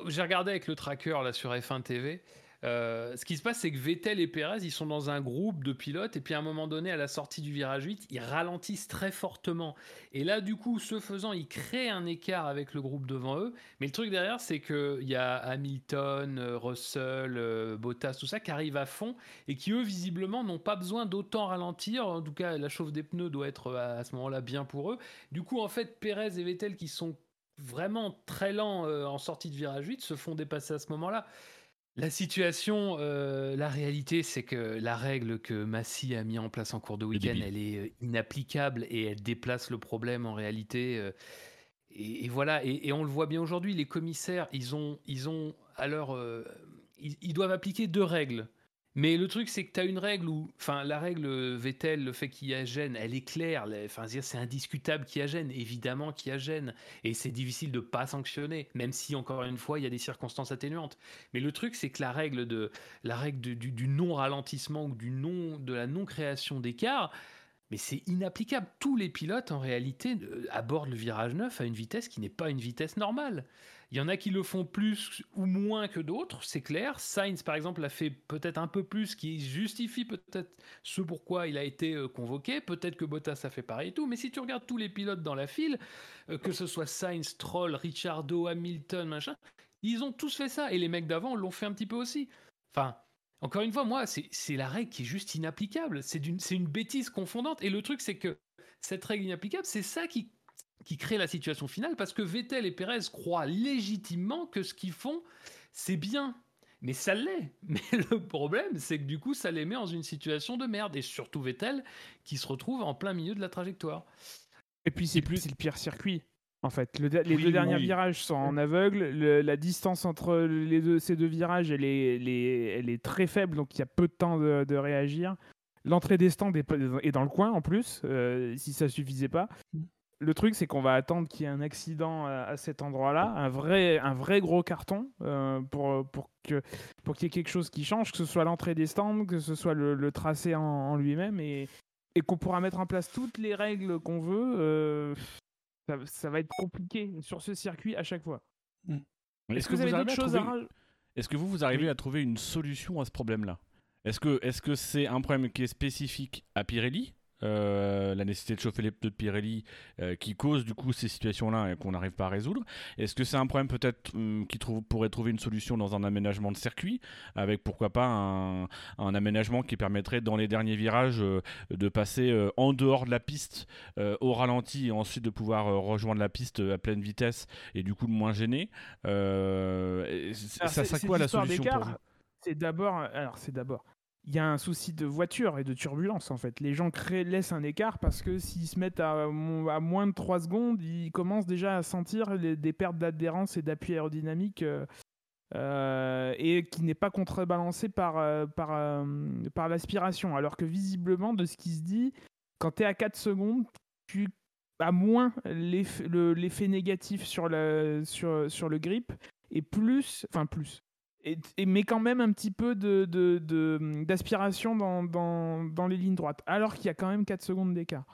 S4: j'ai regardé avec le tracker là sur F1 TV. Euh, ce qui se passe, c'est que Vettel et Perez, ils sont dans un groupe de pilotes, et puis à un moment donné, à la sortie du virage 8, ils ralentissent très fortement. Et là, du coup, ce faisant, ils créent un écart avec le groupe devant eux. Mais le truc derrière, c'est qu'il y a Hamilton, euh, Russell, euh, Bottas, tout ça, qui arrivent à fond, et qui, eux, visiblement, n'ont pas besoin d'autant ralentir. En tout cas, la chauffe des pneus doit être à ce moment-là bien pour eux. Du coup, en fait, Perez et Vettel, qui sont vraiment très lents en sortie de virage 8, se font dépasser à ce moment-là. La situation, euh, la réalité, c'est que la règle que Massy a mis en place en cours de week-end, elle est euh, inapplicable et elle déplace le problème en réalité. Euh, et, voilà, et, on le voit bien aujourd'hui, les commissaires, ils ont, ils ont alors, ils, doivent appliquer deux règles. Mais le truc, c'est que tu as une règle où, enfin, la règle Vettel, le fait qu'il y a gêne, elle est claire. Enfin, c'est indiscutable qu'il y a gêne, évidemment qu'il y a gêne. Et c'est difficile de pas sanctionner, même si, encore une fois, il y a des circonstances atténuantes. Mais le truc, c'est que la règle, de, la règle du, du non-ralentissement ou du non, de la non-création d'écart, mais c'est inapplicable. Tous les pilotes, en réalité, euh, abordent le virage 9 à une vitesse qui n'est pas une vitesse normale. Il y en a qui le font plus ou moins que d'autres, c'est clair. Sainz, par exemple, a fait peut-être un peu plus, qui justifie peut-être ce pourquoi il a été euh, convoqué. Peut-être que Bottas a fait pareil et tout. Mais si tu regardes tous les pilotes dans la file, euh, que ce soit Sainz, Troll, Richardo, Hamilton, machin, ils ont tous fait ça. Et les mecs d'avant l'ont fait un petit peu aussi. Enfin, encore une fois, moi, c'est la règle qui est juste inapplicable. C'est une bêtise confondante. Et le truc, c'est que cette règle inapplicable, c'est ça qui qui crée la situation finale parce que Vettel et Perez croient légitimement que ce qu'ils font, c'est bien. Mais ça l'est. <laughs> Mais le problème, c'est que du coup, ça les met dans une situation de merde. Et surtout Vettel, qui se retrouve en plein milieu de la trajectoire.
S1: Et puis, c'est plus... le pire circuit. En fait, les deux derniers virages sont en aveugle. la distance entre les deux, ces deux virages, elle est, elle est, très faible, donc il y a peu de temps de, réagir. L'entrée des stands est, dans le coin en plus, euh, si ça suffisait pas. Le truc, c'est qu'on va attendre qu'il y ait un accident à, cet endroit-là, un vrai, un vrai gros carton, euh, pour, pour qu'il pour y ait quelque chose qui change, que ce soit l'entrée des stands, que ce soit le, tracé en, lui-même, et, et qu'on pourra mettre en place toutes les règles qu'on veut. Euh, ça, va être compliqué sur ce circuit à chaque fois.
S2: Mm. Est-ce que, vous avez d'autres choses à Est-ce que vous, vous arrivez à trouver une solution à ce problème-là? Est-ce que c'est -ce c'est un problème qui est spécifique à Pirelli? Euh, la nécessité de chauffer les pneus de Pirelli euh, qui cause du coup ces situations-là et qu'on n'arrive pas à résoudre. Est-ce que c'est un problème peut-être hum, qui pourrait trouver une solution dans un aménagement de circuit avec pourquoi pas un, aménagement qui permettrait dans les derniers virages euh, de passer en dehors de la piste au ralenti et ensuite de pouvoir rejoindre la piste à pleine vitesse et du coup de moins gêner Ça serait quoi la solution pour vous?
S1: C'est d'abord, alors c'est d'abord il y a un souci de voiture et de turbulence en fait. Les gens créent, laissent un écart parce que s'ils se mettent à, moins de 3 secondes, ils commencent déjà à sentir des pertes d'adhérence et d'appui aérodynamique euh, euh, et qui n'est pas contrebalancé par, euh, par, par l'aspiration. Alors que visiblement, de ce qui se dit, quand tu es à 4 secondes, tu as moins l'effet négatif sur le, sur, sur le grip et plus, enfin plus, et, mais quand même un petit peu d'aspiration de, dans, les lignes droites, alors qu'il y a quand même 4 secondes d'écart.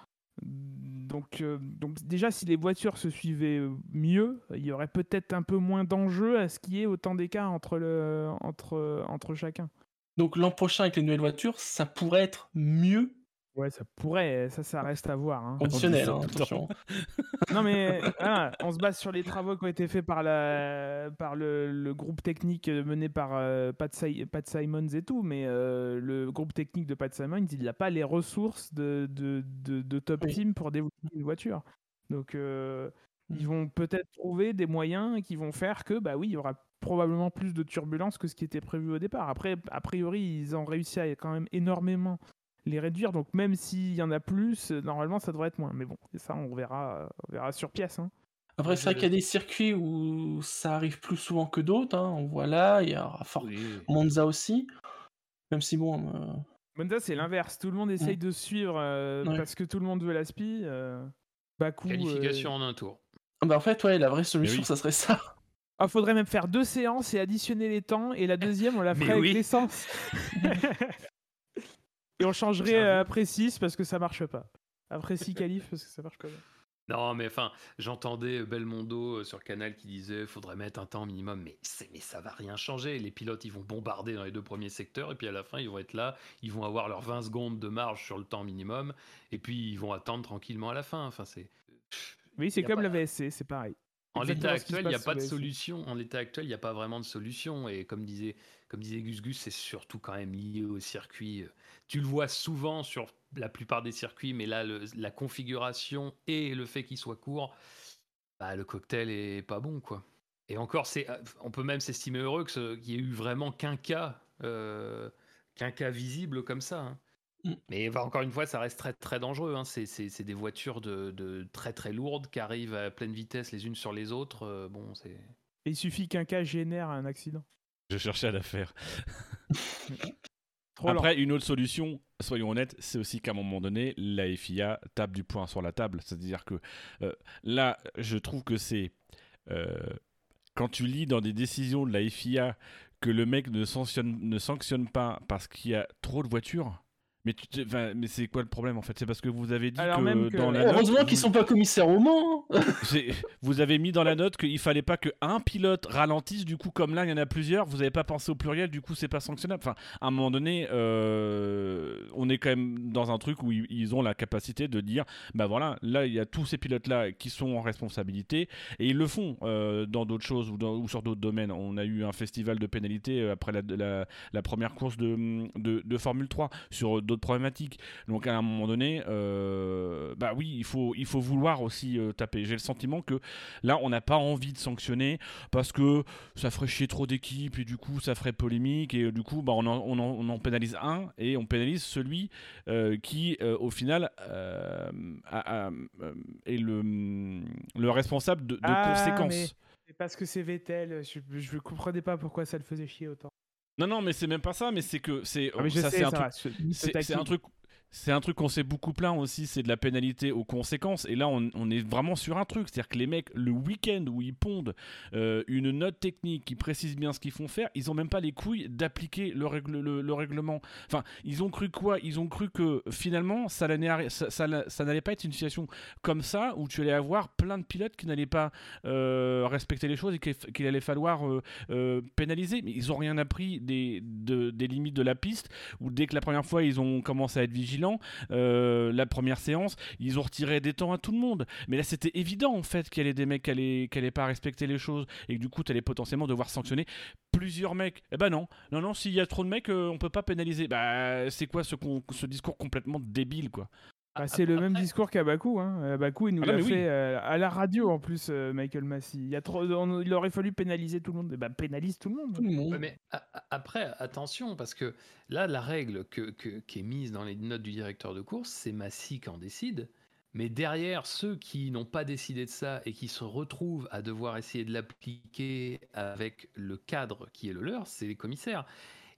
S1: Donc, euh, donc déjà, si les voitures se suivaient mieux, il y aurait peut-être un peu moins d'enjeux à ce qu'il y ait autant d'écart entre chacun.
S3: Donc l'an prochain, avec les nouvelles voitures, ça pourrait être mieux
S1: Ouais, ça pourrait, ça, ça reste à voir. Hein.
S3: Conditionnel, hein, attention.
S1: non, mais on se base sur les travaux qui ont été faits par, la, par le, groupe technique mené par euh, Pat, Pat, Simons et tout, mais euh, le groupe technique de Pat Simons, il n'a pas les ressources de, de, de, top team pour développer une voiture. Donc, euh, ils mm. vont peut-être trouver des moyens qui vont faire que, bah oui, il y aura probablement plus de turbulences que ce qui était prévu au départ. Après, a priori, ils ont réussi à quand même énormément les réduire. Donc même s'il y en a plus, euh, normalement ça devrait être moins. Mais bon, ça on verra, on verra sur pièce. Hein.
S3: Après, c'est vrai qu'il y a des circuits où ça arrive plus souvent que d'autres. Hein. On voit là, il y a Monza aussi. Même si bon. Euh,
S1: Monza, c'est l'inverse. Tout le monde essaye de suivre euh, parce que tout le monde veut la spi.
S4: Qualification en un tour.
S3: Ah bah en fait, ouais, la vraie solution, ça serait ça. <laughs>
S1: Ah, faudrait même faire deux séances et additionner les temps, et la deuxième, on la ferait avec l'essence. <laughs> et on changerait euh, après 6 parce que ça marche pas. Après 6 <laughs> qualifs parce que ça marche pas.
S4: Non, mais enfin, j'entendais Belmondo euh, sur Canal qui disait faudrait mettre un temps minimum, mais, mais ça va rien changer. Les pilotes, ils vont bombarder dans les deux premiers secteurs, et puis à la fin, ils vont être là, ils vont avoir leurs 20 secondes de marge sur le temps minimum, et puis ils vont attendre tranquillement à la fin. Enfin, c'est.
S1: Oui, c'est comme la VSC, c'est pareil.
S4: En l'état actuel, il n'y a pas de solution. En l'état actuel, il n'y a pas vraiment de solution. Et comme disait, comme disait Gus Gus, c'est surtout quand même lié au circuit. Tu le vois souvent sur la plupart des circuits, mais là, la configuration et le fait qu'il soit court, bah, le cocktail est pas bon, quoi. Et encore, c'est, on peut même s'estimer heureux qu'il n'y ait eu vraiment qu'un cas, euh, qu'un cas visible comme ça. Hein. Mm. Mais encore une fois, ça reste très très dangereux. Hein. C'est des voitures de, très très lourdes qui arrivent à pleine vitesse les unes sur les autres. Euh, bon, c'est.
S1: Il suffit qu'un cas génère un accident.
S2: Je cherchais à la faire. <laughs> Après, une autre solution, soyons honnêtes, c'est aussi qu'à un moment donné, la FIA tape du poing sur la table. C'est-à-dire que euh, là, je trouve que c'est. Euh, quand tu lis dans des décisions de la FIA que le mec ne sanctionne, ne sanctionne pas parce qu'il y a trop de voitures, mais, mais c'est quoi le problème en fait? C'est parce que vous avez dit que, dans la
S3: Heureusement qu'ils qu'ils sont pas commissaires au Mans hein. <laughs>
S2: Vous avez mis dans la note qu'il fallait pas qu'un pilote ralentisse, du coup comme là il y en a plusieurs, vous n'avez pas pensé au pluriel, du coup c'est pas sanctionnable. Enfin, à un moment donné, euh, on est quand même dans un truc où ils ont la capacité de dire, bah voilà, là il y a tous ces pilotes-là qui sont en responsabilité, et ils le font euh, dans d'autres choses ou, ou sur d'autres domaines. On a eu un festival de pénalité euh, après la, la, première course de, de, de Formule 3 sur d'autres problématiques. Donc à un moment donné, euh, bah oui, il faut, il faut vouloir aussi euh, taper. J'ai le sentiment que là, on n'a pas envie de sanctionner parce que ça ferait chier trop d'équipes et du coup, ça ferait polémique et du coup, bah, on, en, on, en, pénalise un et on pénalise celui euh, qui, au final, est le, le responsable de,
S1: ah,
S2: conséquences.
S1: parce que c'est Vettel, je ne comprenais pas pourquoi ça le faisait chier autant.
S2: Non, non, mais c'est même pas ça, mais c'est que c'est ah, ça, c'est un, un, truc c'est un truc qu'on s'est beaucoup plaint aussi, c'est de la pénalité aux conséquences. Et là, on, est vraiment sur un truc. C'est-à-dire que les mecs, le week-end où ils pondent euh, une note technique qui précise bien ce qu'ils font faire, ils ont même pas les couilles d'appliquer le, le, règlement. Enfin, ils ont cru quoi? Ils ont cru que finalement, ça, n'allait pas être une situation comme ça où tu allais avoir plein de pilotes qui n'allaient pas euh, respecter les choses et qu'il allait falloir euh, pénaliser. Mais ils ont rien appris des, des limites de la piste, où dès que la première fois, ils ont commencé à être vigilants euh, la première séance, ils ont retiré des temps à tout le monde. Mais là, c'était évident en fait qu'il y avait des mecs qui n'allaient pas respecter les choses et que du coup, tu allais potentiellement devoir sanctionner plusieurs mecs. Eh ben non, non, non, s'il y a trop de mecs, euh, on peut pas pénaliser. Bah, c'est quoi ce, ce discours complètement débile, quoi?
S1: Bah, c'est le même discours qu'à Bakou. Hein. Bakou, il nous ah l'a fait euh, à la radio en plus, euh, Michael Massey. Il, y a trop, il aurait fallu pénaliser tout le monde. bah, pénalise tout le monde.
S4: mais après, attention, parce que là, la règle que, qui est mise dans les notes du directeur de course, c'est Massey qui en décide. Mais derrière, ceux qui n'ont pas décidé de ça et qui se retrouvent à devoir essayer de l'appliquer avec le cadre qui est le leur, c'est les commissaires.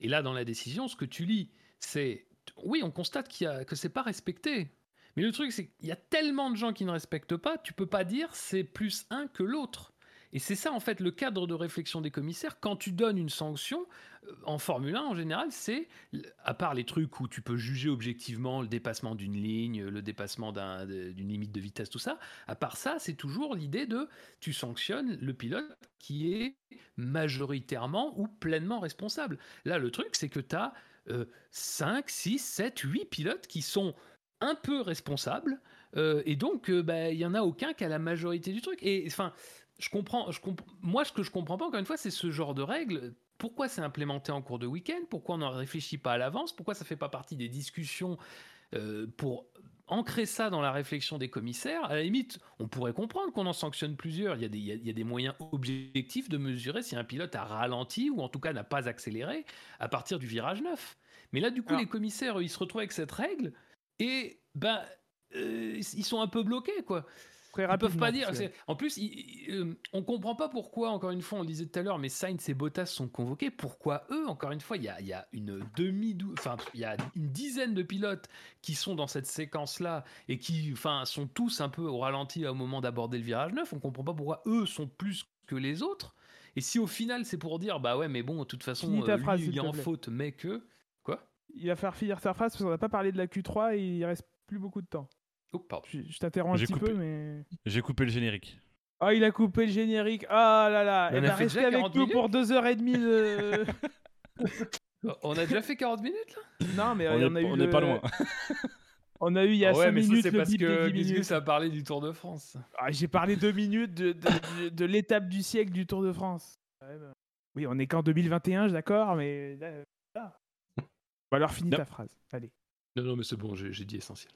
S4: Et là, dans la décision, ce que tu lis, c'est oui, on constate qu'il y a, que c'est pas respecté. Mais le truc, c'est qu'il y a tellement de gens qui ne respectent pas, tu peux pas dire c'est plus un que l'autre. Et c'est ça, en fait, le cadre de réflexion des commissaires. Quand tu donnes une sanction, euh, en Formule 1, en général, c'est, à part les trucs où tu peux juger objectivement le dépassement d'une ligne, le dépassement d'une limite de vitesse, tout ça, à part ça, c'est toujours l'idée de tu sanctionnes le pilote qui est majoritairement ou pleinement responsable. Là, le truc, c'est que tu as 5, 6, 7, 8 pilotes qui sont un peu responsable. Euh, et donc, euh, bah, il y en a aucun qui a la majorité du truc. Et enfin, je comprends, je moi, ce que je comprends pas, encore une fois, c'est ce genre de règles. Pourquoi c'est implémenté en cours de week-end? Pourquoi on n'en réfléchit pas à l'avance? Pourquoi ça fait pas partie des discussions euh, pour ancrer ça dans la réflexion des commissaires? À la limite, on pourrait comprendre qu'on en sanctionne plusieurs. Il y, a des, il y a des moyens objectifs de mesurer si un pilote a ralenti ou en tout cas n'a pas accéléré à partir du virage 9. Mais là, du coup, les commissaires, ils se retrouvent avec cette règle et ben, ils sont un peu bloqués, quoi. Très ils peuvent pas dire. En plus, euh, on comprend pas pourquoi. Encore une fois, on disait tout à l'heure, mais Sainz et Bottas sont convoqués. Pourquoi eux Encore une fois, il y a, y a, une demi, enfin, il y a une dizaine de pilotes qui sont dans cette séquence-là et qui, enfin, sont tous un peu au ralenti au moment d'aborder le virage 9. On comprend pas pourquoi eux sont plus que les autres. Et si au final c'est pour dire bah ouais mais bon de toute façon euh, lui,
S1: phrase,
S4: il
S1: s'il
S4: est en
S1: plaît.
S4: faute mais que quoi?
S1: Il va faire finir sa phrase parce qu'on n'a pas parlé de la Q3 et il reste plus beaucoup de temps.
S4: Oh pardon.
S1: Je, je t'interromps un
S2: J'ai
S1: petit
S2: coupé.
S1: peu, mais.
S2: J'ai coupé le générique.
S1: Oh, il a coupé le générique. Ah là là.
S4: Mais
S1: Eh
S4: on
S1: ben,
S4: a fait
S1: avec
S4: 40
S1: nous
S4: minutes
S1: pour 2h30 de.
S4: Oh, <laughs> On a déjà fait 40 minutes là?
S1: Non, mais
S2: On
S1: y
S2: est-
S1: a eu.
S2: on n'est pas loin. <laughs>
S1: On a eu il y a
S4: Ah ouais
S1: 5
S4: mais ça
S1: minutes
S4: c'est
S1: le
S4: parce que
S1: 10
S4: Biscuit
S1: minutes.
S4: ça a parlé du Tour de France.
S1: Ah, J'ai parlé deux minutes de, de, de- de l'étape du siècle du Tour de France. Ouais, bah. Oui, on est qu'en 2021, d'accord, mais. là, voilà. Bon, alors finis ta phrase. Allez.
S4: Non non mais c'est bon j'ai dit essentiel.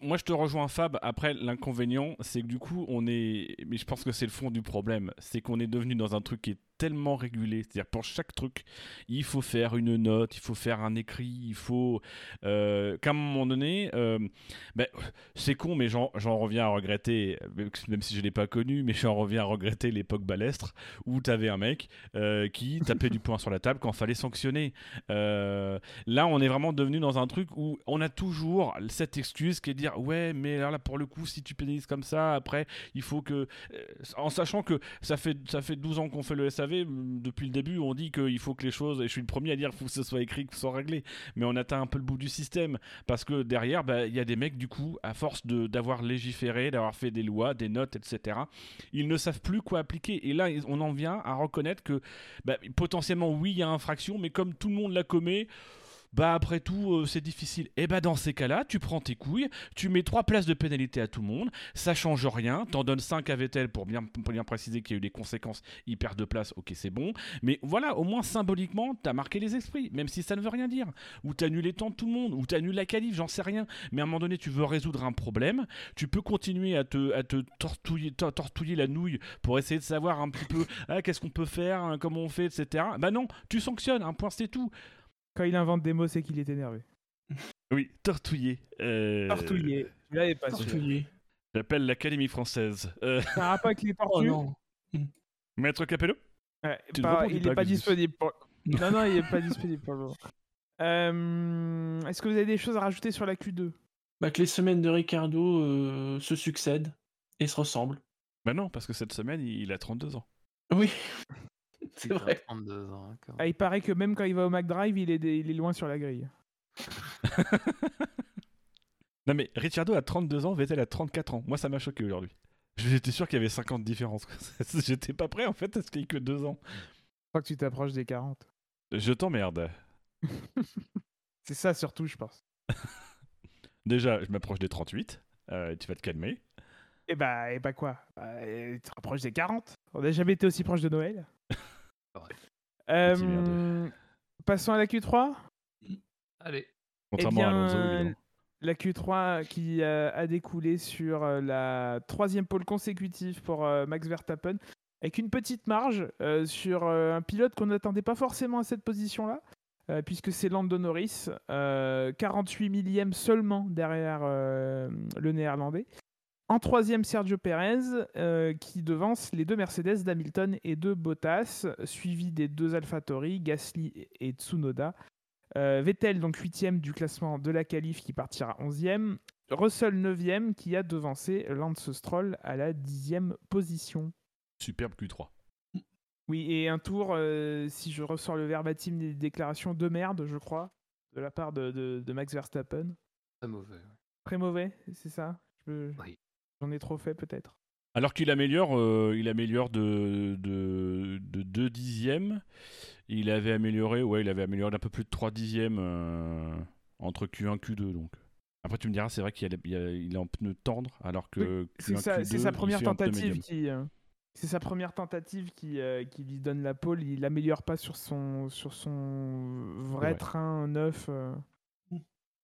S2: Moi, je te rejoins, Fab. Après, l'inconvénient, c'est que du coup, on est. Mais je pense que c'est le fond du problème. C'est qu'on est devenu dans un truc qui est tellement régulé. C'est-à-dire, pour chaque truc, il faut faire une note, il faut faire un écrit, il faut. euh, qu'à un moment donné, euh, ben, c'est con, mais j'en reviens à regretter, même si je ne l'ai pas connu, mais j'en reviens à regretter l'époque balestre où tu avais un mec euh, qui tapait du poing sur la table quand fallait sanctionner. Euh, Là, on est vraiment devenu dans un truc où on a toujours cette excuse qui est de dire ouais, mais alors là pour le coup, si tu pénalises comme ça, après, il faut que, euh, en sachant que ça fait ça fait 12 ans qu'on fait le SAV, mm, depuis le début, on dit qu'il faut que les choses, et je suis le premier à dire qu'il faut que ce soit écrit, que ce soit réglé, mais on atteint un peu le bout du système parce que derrière, bah, il y a des mecs du coup, à force d'avoir légiféré, d'avoir fait des lois, des notes, etc. Ils ne savent plus quoi appliquer, et là, on en vient à reconnaître que bah, potentiellement oui, il y a infraction, mais comme tout le monde la commet bah après tout euh, c'est difficile. Et bah dans ces cas-là, tu prends tes couilles, tu mets trois places de pénalité à tout le monde, ça change rien, t'en donnes 5 à Vettel pour bien, pour bien préciser qu'il y a eu des conséquences, il perd de place, ok c'est bon, mais voilà, au moins symboliquement, t'as marqué les esprits, même si ça ne veut rien dire, ou t'annules les temps de tout le monde, ou t'annules la qualif, j'en sais rien, mais à un moment donné tu veux résoudre un problème, tu peux continuer à te, à te tortouiller, tor- tortouiller la nouille pour essayer de savoir un petit peu ah, qu'est-ce qu'on peut faire, hein, comment on fait, etc. Bah non, tu sanctionnes, un point c'est tout.
S1: Quand il invente des mots, c'est qu'il est énervé. <laughs>
S2: Oui, tortouiller. Euh,
S1: Tortouillé. Tu l'avais pas.
S3: Tortouillé.
S2: J'appelle l'Académie française. Euh,
S1: C'est un rapport avec les <laughs>
S3: Oh
S1: tortues
S3: non.
S2: Maître Capello?
S1: Ouais, pas- il
S2: pas,
S1: n'est pas disponible. Pour... <laughs> non, non, il n'est pas disponible pour le moment. Euh, Est-ce que vous avez des choses à rajouter sur la Q2
S3: Bah, que les semaines de Ricardo euh, se succèdent et se ressemblent.
S2: Bah non, parce que cette semaine, il a 32 ans.
S3: Oui. <laughs> C'est vrai.
S4: 32 ans, d'accord.
S1: ah, Il paraît que même quand il va au McDrive, il est, des- il est loin sur la grille. <laughs>
S2: Non mais Ricciardo a 32 ans, Vettel a 34 ans. Moi, ça m'a choqué aujourd'hui. J'étais sûr qu'il y avait 50 différences. <laughs> J'étais pas prêt en fait à ce qu'il y ait que 2 ans.
S1: Je crois que tu t'approches des 40.
S2: Je t'emmerde.
S1: C'est ça surtout, je pense.
S2: Déjà, je m'approche des 38. Euh, tu vas te calmer.
S1: Et bah, et bah quoi? Bah, Tu te rapproches des 40. On n'a jamais été aussi proche de Noël? Euh, passons à la Q3.
S4: Allez.
S2: Contrairement
S1: Eh
S2: à
S1: bien,
S2: Alonso, évidemment.
S1: La Q3 qui euh, a découlé sur euh, la troisième pole consécutive pour euh, Max Verstappen, avec une petite marge euh, sur euh, un pilote qu'on n'attendait pas forcément à cette position-là, euh, puisque c'est Lando Norris, euh, 48 millièmes seulement derrière euh, le néerlandais. En troisième, Sergio Perez, euh, qui devance les deux Mercedes d'Hamilton et de Bottas, suivi des deux AlphaTauri, Gasly et Tsunoda. Euh, Vettel, donc 8 du classement de la qualif, qui partira 11e. Russell, 9e, qui a devancé Lance Stroll à la 10e position.
S2: Superbe Q3.
S1: Oui, et un tour, euh, si je ressors le verbatim des déclarations de merde, je crois, de la part de, de- de Max Verstappen.
S4: Très mauvais.
S1: Très mauvais, c'est ça? Je-
S4: Oui.
S1: J'en ai trop fait, peut-être.
S2: Alors qu'il améliore, euh, il améliore de, de, de 2 dixièmes. Il avait amélioré, ouais, il avait amélioré d'un peu plus de 3 dixièmes euh, entre Q1 Q2. Donc. Après, tu me diras, c'est vrai qu'il est en pneu tendre, alors que
S1: C'est
S2: Q1,
S1: sa,
S2: Q2,
S1: c'est sa première tentative qui. euh, c'est sa première tentative qui, euh, qui lui donne la pole. Il améliore pas sur son, sur son vrai
S2: Ouais.
S1: train neuf. euh.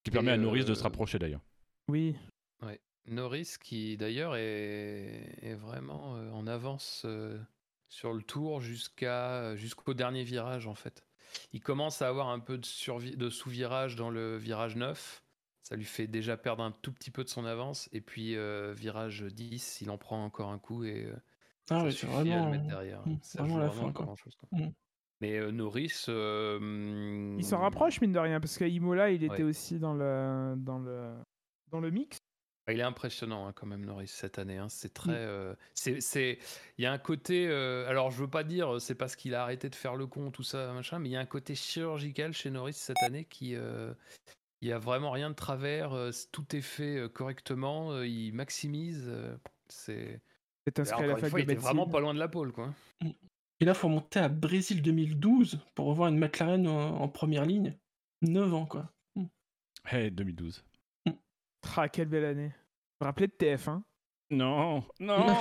S2: Qui permet
S4: Et,
S2: à Norris de
S4: euh,
S2: se rapprocher d'ailleurs.
S1: Oui,
S4: Ouais. Norris qui d'ailleurs est, est vraiment euh, en avance euh, sur le tour jusqu'à jusqu'au dernier virage en fait. Il commence à avoir un peu de, de sous-virage dans le virage 9. Ça lui fait déjà perdre un tout petit peu de son avance. Et puis euh, virage 10, il en prend encore un coup et euh,
S3: Ah c'est
S4: à
S3: vraiment.
S4: le mettre derrière. Ça
S3: vraiment
S4: joue
S3: la
S4: vraiment
S3: fin,
S4: à
S3: quoi.
S4: grand-chose, quoi. Mais euh, Norris... euh,
S1: il s'en rapproche, mine de rien, parce qu'à Imola, il était
S4: Ouais.
S1: aussi dans le, dans le, dans le mix.
S4: Il est impressionnant hein, quand même Norris cette année. hein. C'est très, euh, c'est, il y a un côté. euh, alors je veux pas dire c'est parce qu'il a arrêté de faire le con tout ça machin, mais il y a un côté chirurgical chez Norris cette année qui, euh, il y a vraiment rien de travers. euh, tout est fait euh, correctement. euh, il maximise. euh, c'est.
S1: C'est inscrit à la
S4: fois,
S1: de
S4: il était vraiment pas loin de la pole quoi.
S3: Et là, faut monter à Brésil 2012 pour revoir une McLaren en, en première ligne. 9 ans, quoi.
S2: Hey, 2012.
S1: Ah, quelle belle année. Vous vous rappelez de TF1
S2: Non, non. <laughs>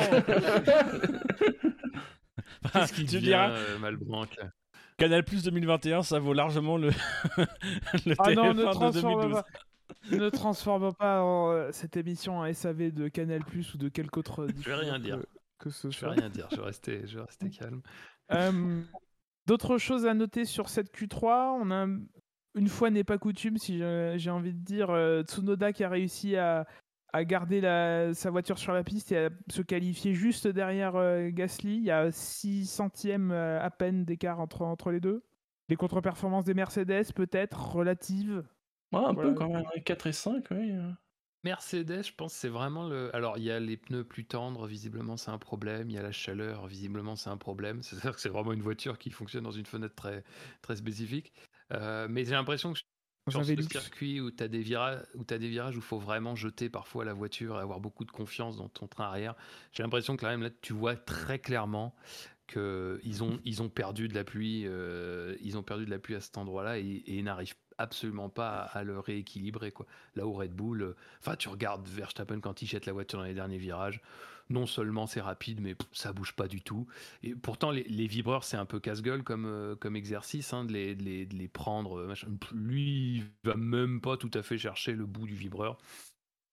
S4: Qu'est-ce qu'il
S2: tu diras,
S4: euh, Malbranc là
S2: Canal Plus 2021, ça vaut largement le, <laughs> le
S1: Ah non,
S2: TF1
S1: ne
S2: de
S1: transforme
S2: 2012.
S1: pas. Ne transforme pas en, euh, cette émission en SAV de Canal Plus ou de quelque autre
S4: Je vais rien dire.
S1: Que, ce
S4: Je vais
S1: soit.
S4: rien dire. Je vais rester, je vais rester <laughs> calme.
S1: Euh, D'autres choses à noter sur cette Q3 On a, une fois n'est pas coutume, si j'ai envie de dire, euh, Tsunoda qui a réussi à, à garder la- sa voiture sur la piste et à se qualifier juste derrière euh, Gasly. Il y a 6 centièmes euh, à peine d'écart entre, entre les deux. Les contre-performances des Mercedes, peut-être relatives.
S3: Ouais, un
S1: Voilà.
S3: peu quand même. 4 et 5, oui.
S4: Mercedes, je pense, c'est vraiment le. Alors, il y a les pneus plus tendres, visiblement, c'est un problème. Il y a la chaleur, visiblement, c'est un problème. <laughs> C'est-à-dire que c'est vraiment une voiture qui fonctionne dans une fenêtre très, très spécifique. Euh, mais j'ai l'impression que sur ce circuit où tu as des virages où tu des virages où il faut vraiment jeter parfois la voiture et avoir beaucoup de confiance dans ton train arrière. J'ai l'impression que quand même là tu vois très clairement que ils ont <laughs> ils ont perdu de l'appui euh, ils ont perdu de l'appui à cet endroit-là et, et n'arrivent absolument pas à, à le rééquilibrer quoi. Là où Red Bull euh, enfin tu regardes Verstappen quand il jette la voiture dans les derniers virages non seulement c'est rapide, mais ça bouge pas du tout. Et pourtant, les, vibreurs, c'est un peu casse-gueule comme, euh, comme exercice, hein, de, les, de, les, prendre. euh. Lui, il va même pas tout à fait chercher le bout du vibreur.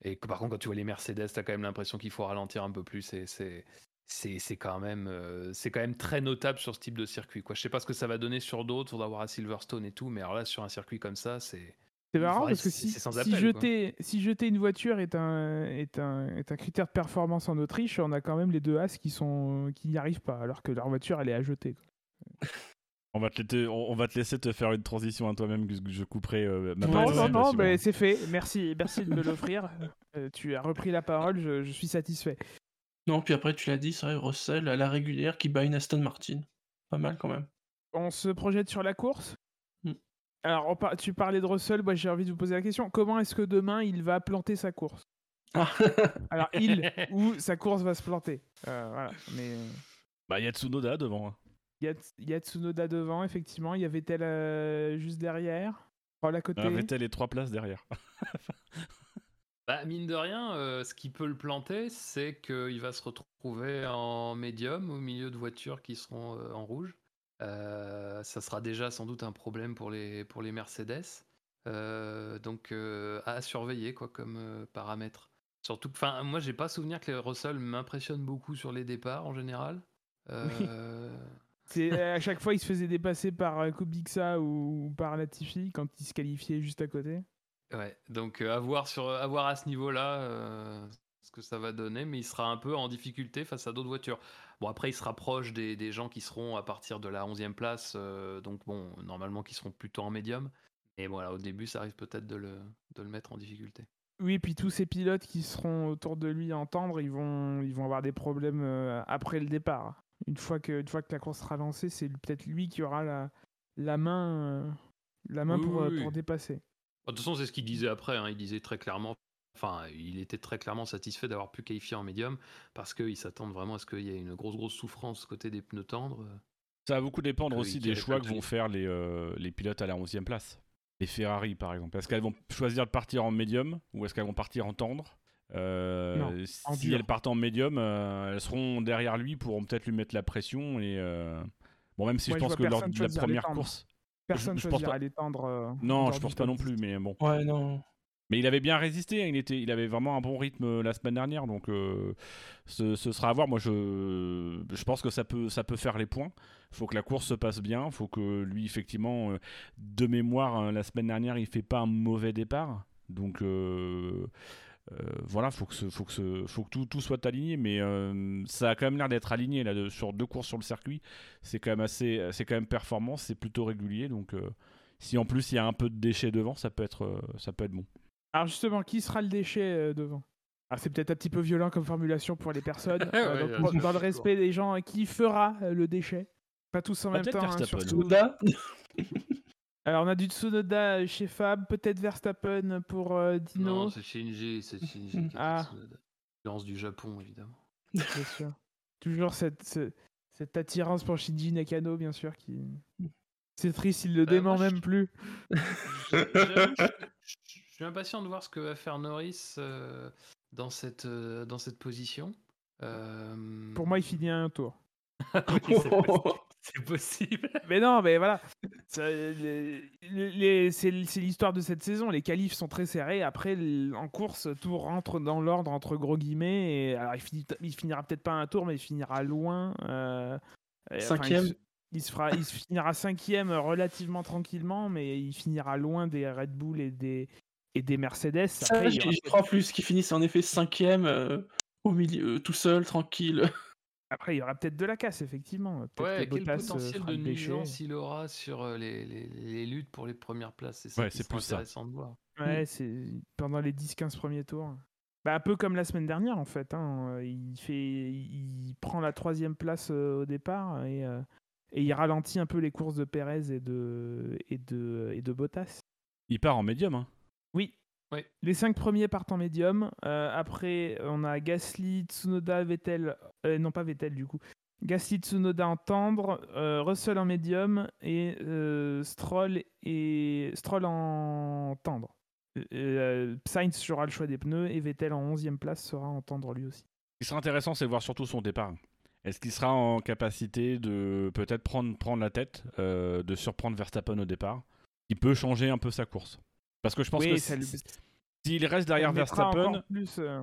S4: Et par contre, quand tu vois les Mercedes, tu as quand même l'impression qu'il faut ralentir un peu plus. Et c'est. C'est quand, même, euh, quand même très notable sur ce type de circuit. Quoi. Je sais pas ce que ça va donner sur d'autres, faudra voir à Silverstone et tout, mais alors là, sur un circuit comme ça, c'est.
S1: C'est marrant parce que si,
S4: c'est sans
S1: si
S4: appel, quoi.
S1: jeter, si jeter une voiture est un, est, un, est un critère de performance en Autriche, on a quand même les deux As qui sont qui n'y arrivent pas, alors que leur voiture elle est à jeter. quoi.
S2: On va, te laisser, on va te laisser te faire une transition à toi-même que je couperai euh, ma
S3: Non,
S1: Non, non, mais c'est fait. Merci, merci de me l'offrir. <laughs> Euh, tu as repris la parole, je, je suis satisfait.
S3: Non, puis après, tu l'as dit, c'est vrai, Russell à la régulière qui bat une Aston Martin. Pas mal quand même.
S1: On se projette sur la course? Alors, tu parlais de Russell, moi j'ai envie de vous poser la question. Comment est-ce que demain il va planter sa course?
S3: Ah, <laughs>
S1: Alors, il <laughs> ou sa course va se planter. Euh, voilà. Mais euh,
S2: Bah, il y a Tsunoda devant. hein.
S1: il y, a, il y a Tsunoda devant, effectivement. Il y avait Vettel euh, juste derrière. Paul à côté.
S2: Ah, Vettel est trois places derrière. <laughs>
S4: Bah, mine de rien, euh, ce qui peut le planter, c'est qu'il va se retrouver en médium au milieu de voitures qui seront euh, en rouge. Euh, ça sera déjà sans doute un problème pour les, pour les Mercedes. Euh, donc euh, à surveiller quoi comme paramètre. Surtout enfin, moi j'ai pas souvenir que les Russell m'impressionnent beaucoup sur les départs en général. Euh, <laughs>
S1: à chaque fois il se faisait dépasser par Kubica ou, ou par Latifi quand il se qualifiait juste à côté.
S4: Ouais, donc euh, à, voir sur, à voir à ce niveau-là euh, ce que ça va donner, mais il sera un peu en difficulté face à d'autres voitures. Bon, après, il se rapproche des, des gens qui seront à partir de la 11e place, euh, donc bon, normalement qui seront plutôt en médium. Et voilà, au début, ça arrive peut-être de le, de le mettre en difficulté.
S1: Oui, puis tous ces pilotes qui seront autour de lui à entendre, ils vont, ils vont avoir des problèmes euh, après le départ. Une fois que, une fois que la course sera lancée, c'est peut-être lui qui aura la, la main, euh, la main
S4: Oui,
S1: pour,
S4: oui, oui.
S1: pour dépasser.
S4: De toute façon, c'est ce qu'il disait après. hein, Il disait très clairement, enfin, il était très clairement satisfait d'avoir pu qualifier en médium parce qu'ils s'attendent vraiment à ce qu'il y ait une grosse, grosse souffrance côté des pneus tendres.
S2: Ça va beaucoup dépendre
S4: Que-
S2: aussi des choix que vont faire les, euh, les pilotes à la 11e place. Les Ferrari, par exemple. Est-ce qu'elles vont choisir de partir en médium ou est-ce qu'elles vont partir en tendre? Euh,
S1: Non,
S2: Si elles partent en médium, euh, elles seront derrière lui pour peut-être lui mettre la pression. Et euh, Bon, même si je pense que lors de la première course.
S1: Personne ne choisira
S2: pas-
S1: les tendre. euh,
S2: Non, je pense pas non
S1: 10.
S2: plus, mais bon.
S3: ouais, non.
S2: Mais il avait bien résisté, hein, il, était, il avait vraiment un bon rythme euh, la semaine dernière, donc euh, ce, sera à voir. Moi, je, je pense que ça peut, ça peut faire les points. Il faut que la course se passe bien, il faut que lui, effectivement, euh, de mémoire, hein, la semaine dernière, il fait pas un mauvais départ. Donc voilà, faut que, ce- faut que, ce- faut que tout, tout soit aligné, mais ça a quand même l'air d'être aligné là, sur deux courses sur le circuit. C'est quand même assez, c'est quand même performant, c'est plutôt régulier, donc si en plus il y a un peu de déchets devant, ça peut être, ça peut être bon.
S1: Alors justement, qui sera le déchet euh, devant? Ah, c'est peut-être un petit peu violent comme formulation pour les personnes.
S4: Ouais, <laughs>
S1: euh,
S4: ouais,
S1: donc,
S4: ouais,
S1: dans le respect des gens, euh, qui fera le déchet? Pas tous en
S2: Bah,
S1: même temps. hein,
S2: Verstappen.
S1: surtout.
S3: Tsunoda <laughs>
S1: Alors, on a du Tsunoda chez Fab, peut-être Verstappen pour euh, Dino.
S4: Non, c'est Shinji, c'est Shinji. qui a fait
S1: Ah.
S4: Tsunoda. Lance du Japon, évidemment.
S1: Bien sûr. Toujours cette, ce- cette attirance pour Shinji Nakano, bien sûr. qui C'est triste, il le
S4: Bah,
S1: dément
S4: moi, je-
S1: même plus. <laughs>
S4: Je- je suis impatient de voir ce que va faire Norris euh, dans, cette, euh, dans cette position. Euh,
S1: Pour moi, il finit à un tour. <laughs>
S4: oui, <laughs> c'est possible.
S1: Mais non, mais voilà. C'est l'histoire de cette saison. Les qualifs sont très serrés. Après, en course, tout rentre dans l'ordre entre gros guillemets. Et, alors, il, finit, il finira peut-être pas un tour, mais il finira loin. euh, enfin,
S3: Cinquième.
S1: il, se- il se fera, il se finira cinquième relativement tranquillement, mais il finira loin des Red Bull et des, et des Mercedes.
S3: Ça, j'y crois plus qu'ils finissent en effet cinquième euh, au milieu, euh, tout seul, tranquille. <laughs>
S1: Après, il y aura peut-être de la casse, effectivement. Peut-être
S4: Ouais,
S1: que
S4: quel
S1: Bottas, euh,
S4: potentiel de nuisance il aura sur les, les, les luttes pour les premières places. C'est ça
S2: Ouais,
S4: qui sera
S2: plus ça.
S4: intéressant de voir.
S1: Ouais, c'est pendant les 10-15 premiers tours. Bah, un peu comme la semaine dernière, en fait. hein. Il, fait... il prend la troisième place euh, au départ et, euh, et il ralentit un peu les courses de Perez et de, et de, et de Bottas.
S2: Il part en médium. Hein.
S1: Oui. Les cinq premiers partent en médium. Euh, après, on a Gasly, Tsunoda, Vettel. euh, non, pas Vettel, du coup. Gasly, Tsunoda en tendre, euh, Russell en médium et euh, Stroll, et... Stroll en tendre. Sainz jouera le choix des pneus et Vettel en 11e place sera en tendre lui aussi.
S2: Ce qui sera intéressant, c'est de voir surtout son départ. Est-ce qu'il sera en capacité de peut-être prendre, prendre la tête, euh, de surprendre Verstappen au départ Il peut changer un peu sa course? Parce que je pense
S1: Oui,
S2: que
S1: ça le-
S2: s- s'il reste derrière
S1: le
S2: Verstappen,
S1: plus euh,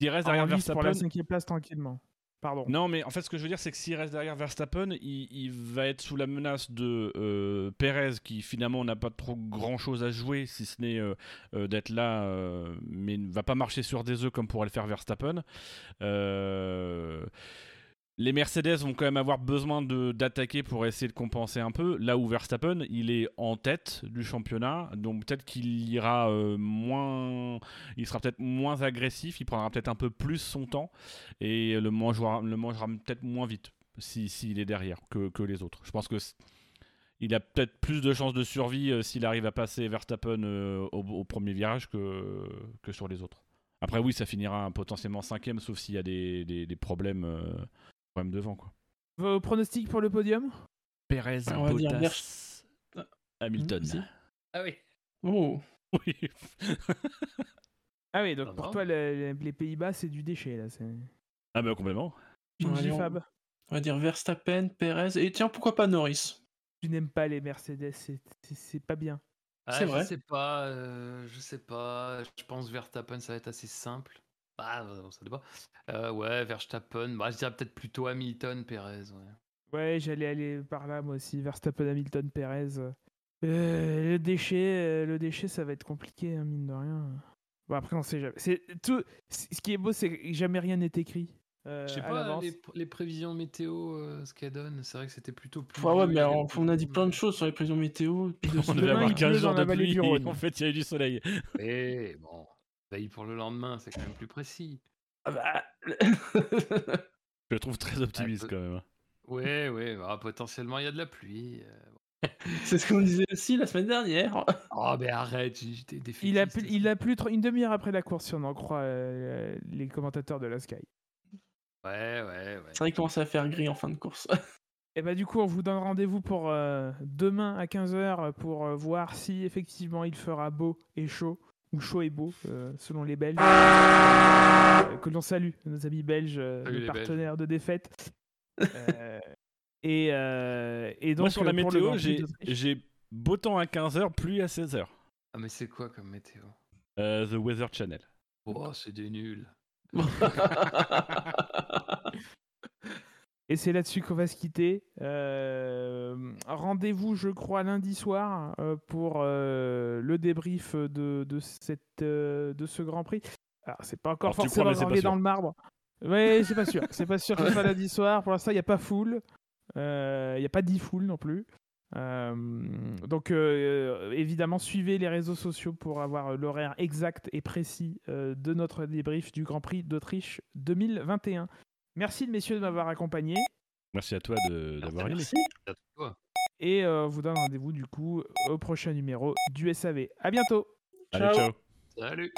S2: s'il reste derrière
S1: lice pour la
S2: Verstappen,
S1: cinquième place tranquillement. Pardon.
S2: Non, mais en fait, ce que je veux dire, c'est que s'il reste derrière Verstappen, il, il va être sous la menace de euh, Perez, qui finalement n'a pas trop grand chose à jouer, si ce n'est euh, euh, d'être là, euh, mais ne va pas marcher sur des œufs comme pourrait le faire Verstappen. Les Mercedes vont quand même avoir besoin d'attaquer pour essayer de compenser un peu. Là où Verstappen, il est en tête du championnat, donc peut-être qu'il ira euh, moins, il sera peut-être moins agressif, il prendra peut-être un peu plus son temps et le mangera, peut-être moins vite si s'il est derrière que, les autres. Je pense que il a peut-être plus de chances de survie euh, s'il arrive à passer Verstappen euh, au, premier virage que, sur les autres. Après oui, ça finira potentiellement cinquième, sauf s'il y a des- des problèmes, devant quoi.
S1: Vos pronostics pour le podium
S2: Perez,
S3: va dire
S2: Bottas, Hamilton.
S3: Vas-y.
S4: Ah oui.
S3: Oh, <laughs>
S2: Oui.
S1: Ah oui, donc
S4: Ah
S1: pour
S4: non.
S1: toi, le- le- les Pays-Bas, c'est du déchet là. c'est-
S2: ah bah complètement.
S3: On-
S1: Fab.
S3: on va dire Verstappen, Perez, et tiens, pourquoi pas Norris?
S1: Tu n'aimes pas les Mercedes, c'est- c'est c'est pas bien.
S4: Ah,
S3: C'est vrai.
S4: Je sais pas, euh, je sais pas. Je pense Verstappen, ça va être assez simple. Bah, ça dépend. Euh, ouais, Verstappen. Bah, je dirais peut-être plutôt Hamilton, Perez. Ouais.
S1: Ouais, j'allais aller par là moi aussi. Verstappen, Hamilton, Perez. Euh, le déchet, euh, le déchet, ça va être compliqué, hein, mine de rien. Bon après, on sait jamais. C'est tout. Ce qui est beau, c'est que jamais rien n'est écrit. euh,
S4: Je sais pas, les, pr- les prévisions météo, euh, ce qu'elles donnent, c'est vrai que c'était plutôt plus.
S3: Ouais, ouais, mais alors, on a dit plein de
S4: choses.
S3: sur les prévisions météo. puis <laughs> de-
S2: On devait avoir
S1: il
S2: 15
S1: pleut
S2: jours de pluie en fait il y a eu du soleil.
S4: Mais <laughs> bon, veille pour le lendemain, c'est quand même plus précis.
S3: Ah bah, <laughs>
S2: Je le trouve très optimiste
S4: peu-
S2: quand même.
S4: Ouais, ouais, bah, potentiellement il y a de la pluie. euh. <laughs>
S3: C'est ce qu'on disait aussi la semaine dernière. <laughs>
S4: Oh, mais arrête, j'étais défaitiste.
S1: Il a, plu, il a plu une demi-heure après la course, si on en croit euh, les commentateurs de la Sky.
S4: Ouais, ouais, ouais.
S3: C'est vrai qu'il commençait à faire gris en fin de course.
S1: Et bah du coup, on vous donne rendez-vous pour euh, demain à 15h pour euh, voir si effectivement il fera beau et chaud, ou chaud et beau, euh, selon les Belges. Euh, que l'on salue, nos amis belges, euh,
S4: Salut
S1: nos
S4: Belges.
S1: partenaires de défaite. Euh, et, euh, et donc,
S2: Moi sur la
S1: euh,
S2: météo, j'ai beau temps à 15h, pluie à 16h.
S4: Ah, mais c'est quoi comme météo?
S2: Euh, The Weather Channel.
S4: Oh, c'est des nuls. <laughs> <laughs>
S1: Et c'est là-dessus qu'on va se quitter. Euh, Rendez-vous, je crois, lundi soir euh, pour euh, le débrief de, de, cette, de ce Grand Prix. Alors, c'est pas encore
S2: Alors,
S1: forcément
S2: crois,
S1: dans le marbre. Ouais, c'est pas sûr. C'est pas sûr que ce soit lundi soir. Pour l'instant, il n'y a pas. Euh, Il n'y a pas 10 full non plus. donc évidemment, suivez les réseaux sociaux pour avoir l'horaire exact et précis de notre débrief du Grand Prix d'Autriche 2021. Merci messieurs de m'avoir accompagné.
S2: Merci à toi d'avoir
S3: Merci.
S1: Et vous donne rendez-vous du coup au prochain numéro du SAV. À bientôt.
S2: Allez, ciao.
S4: Salut.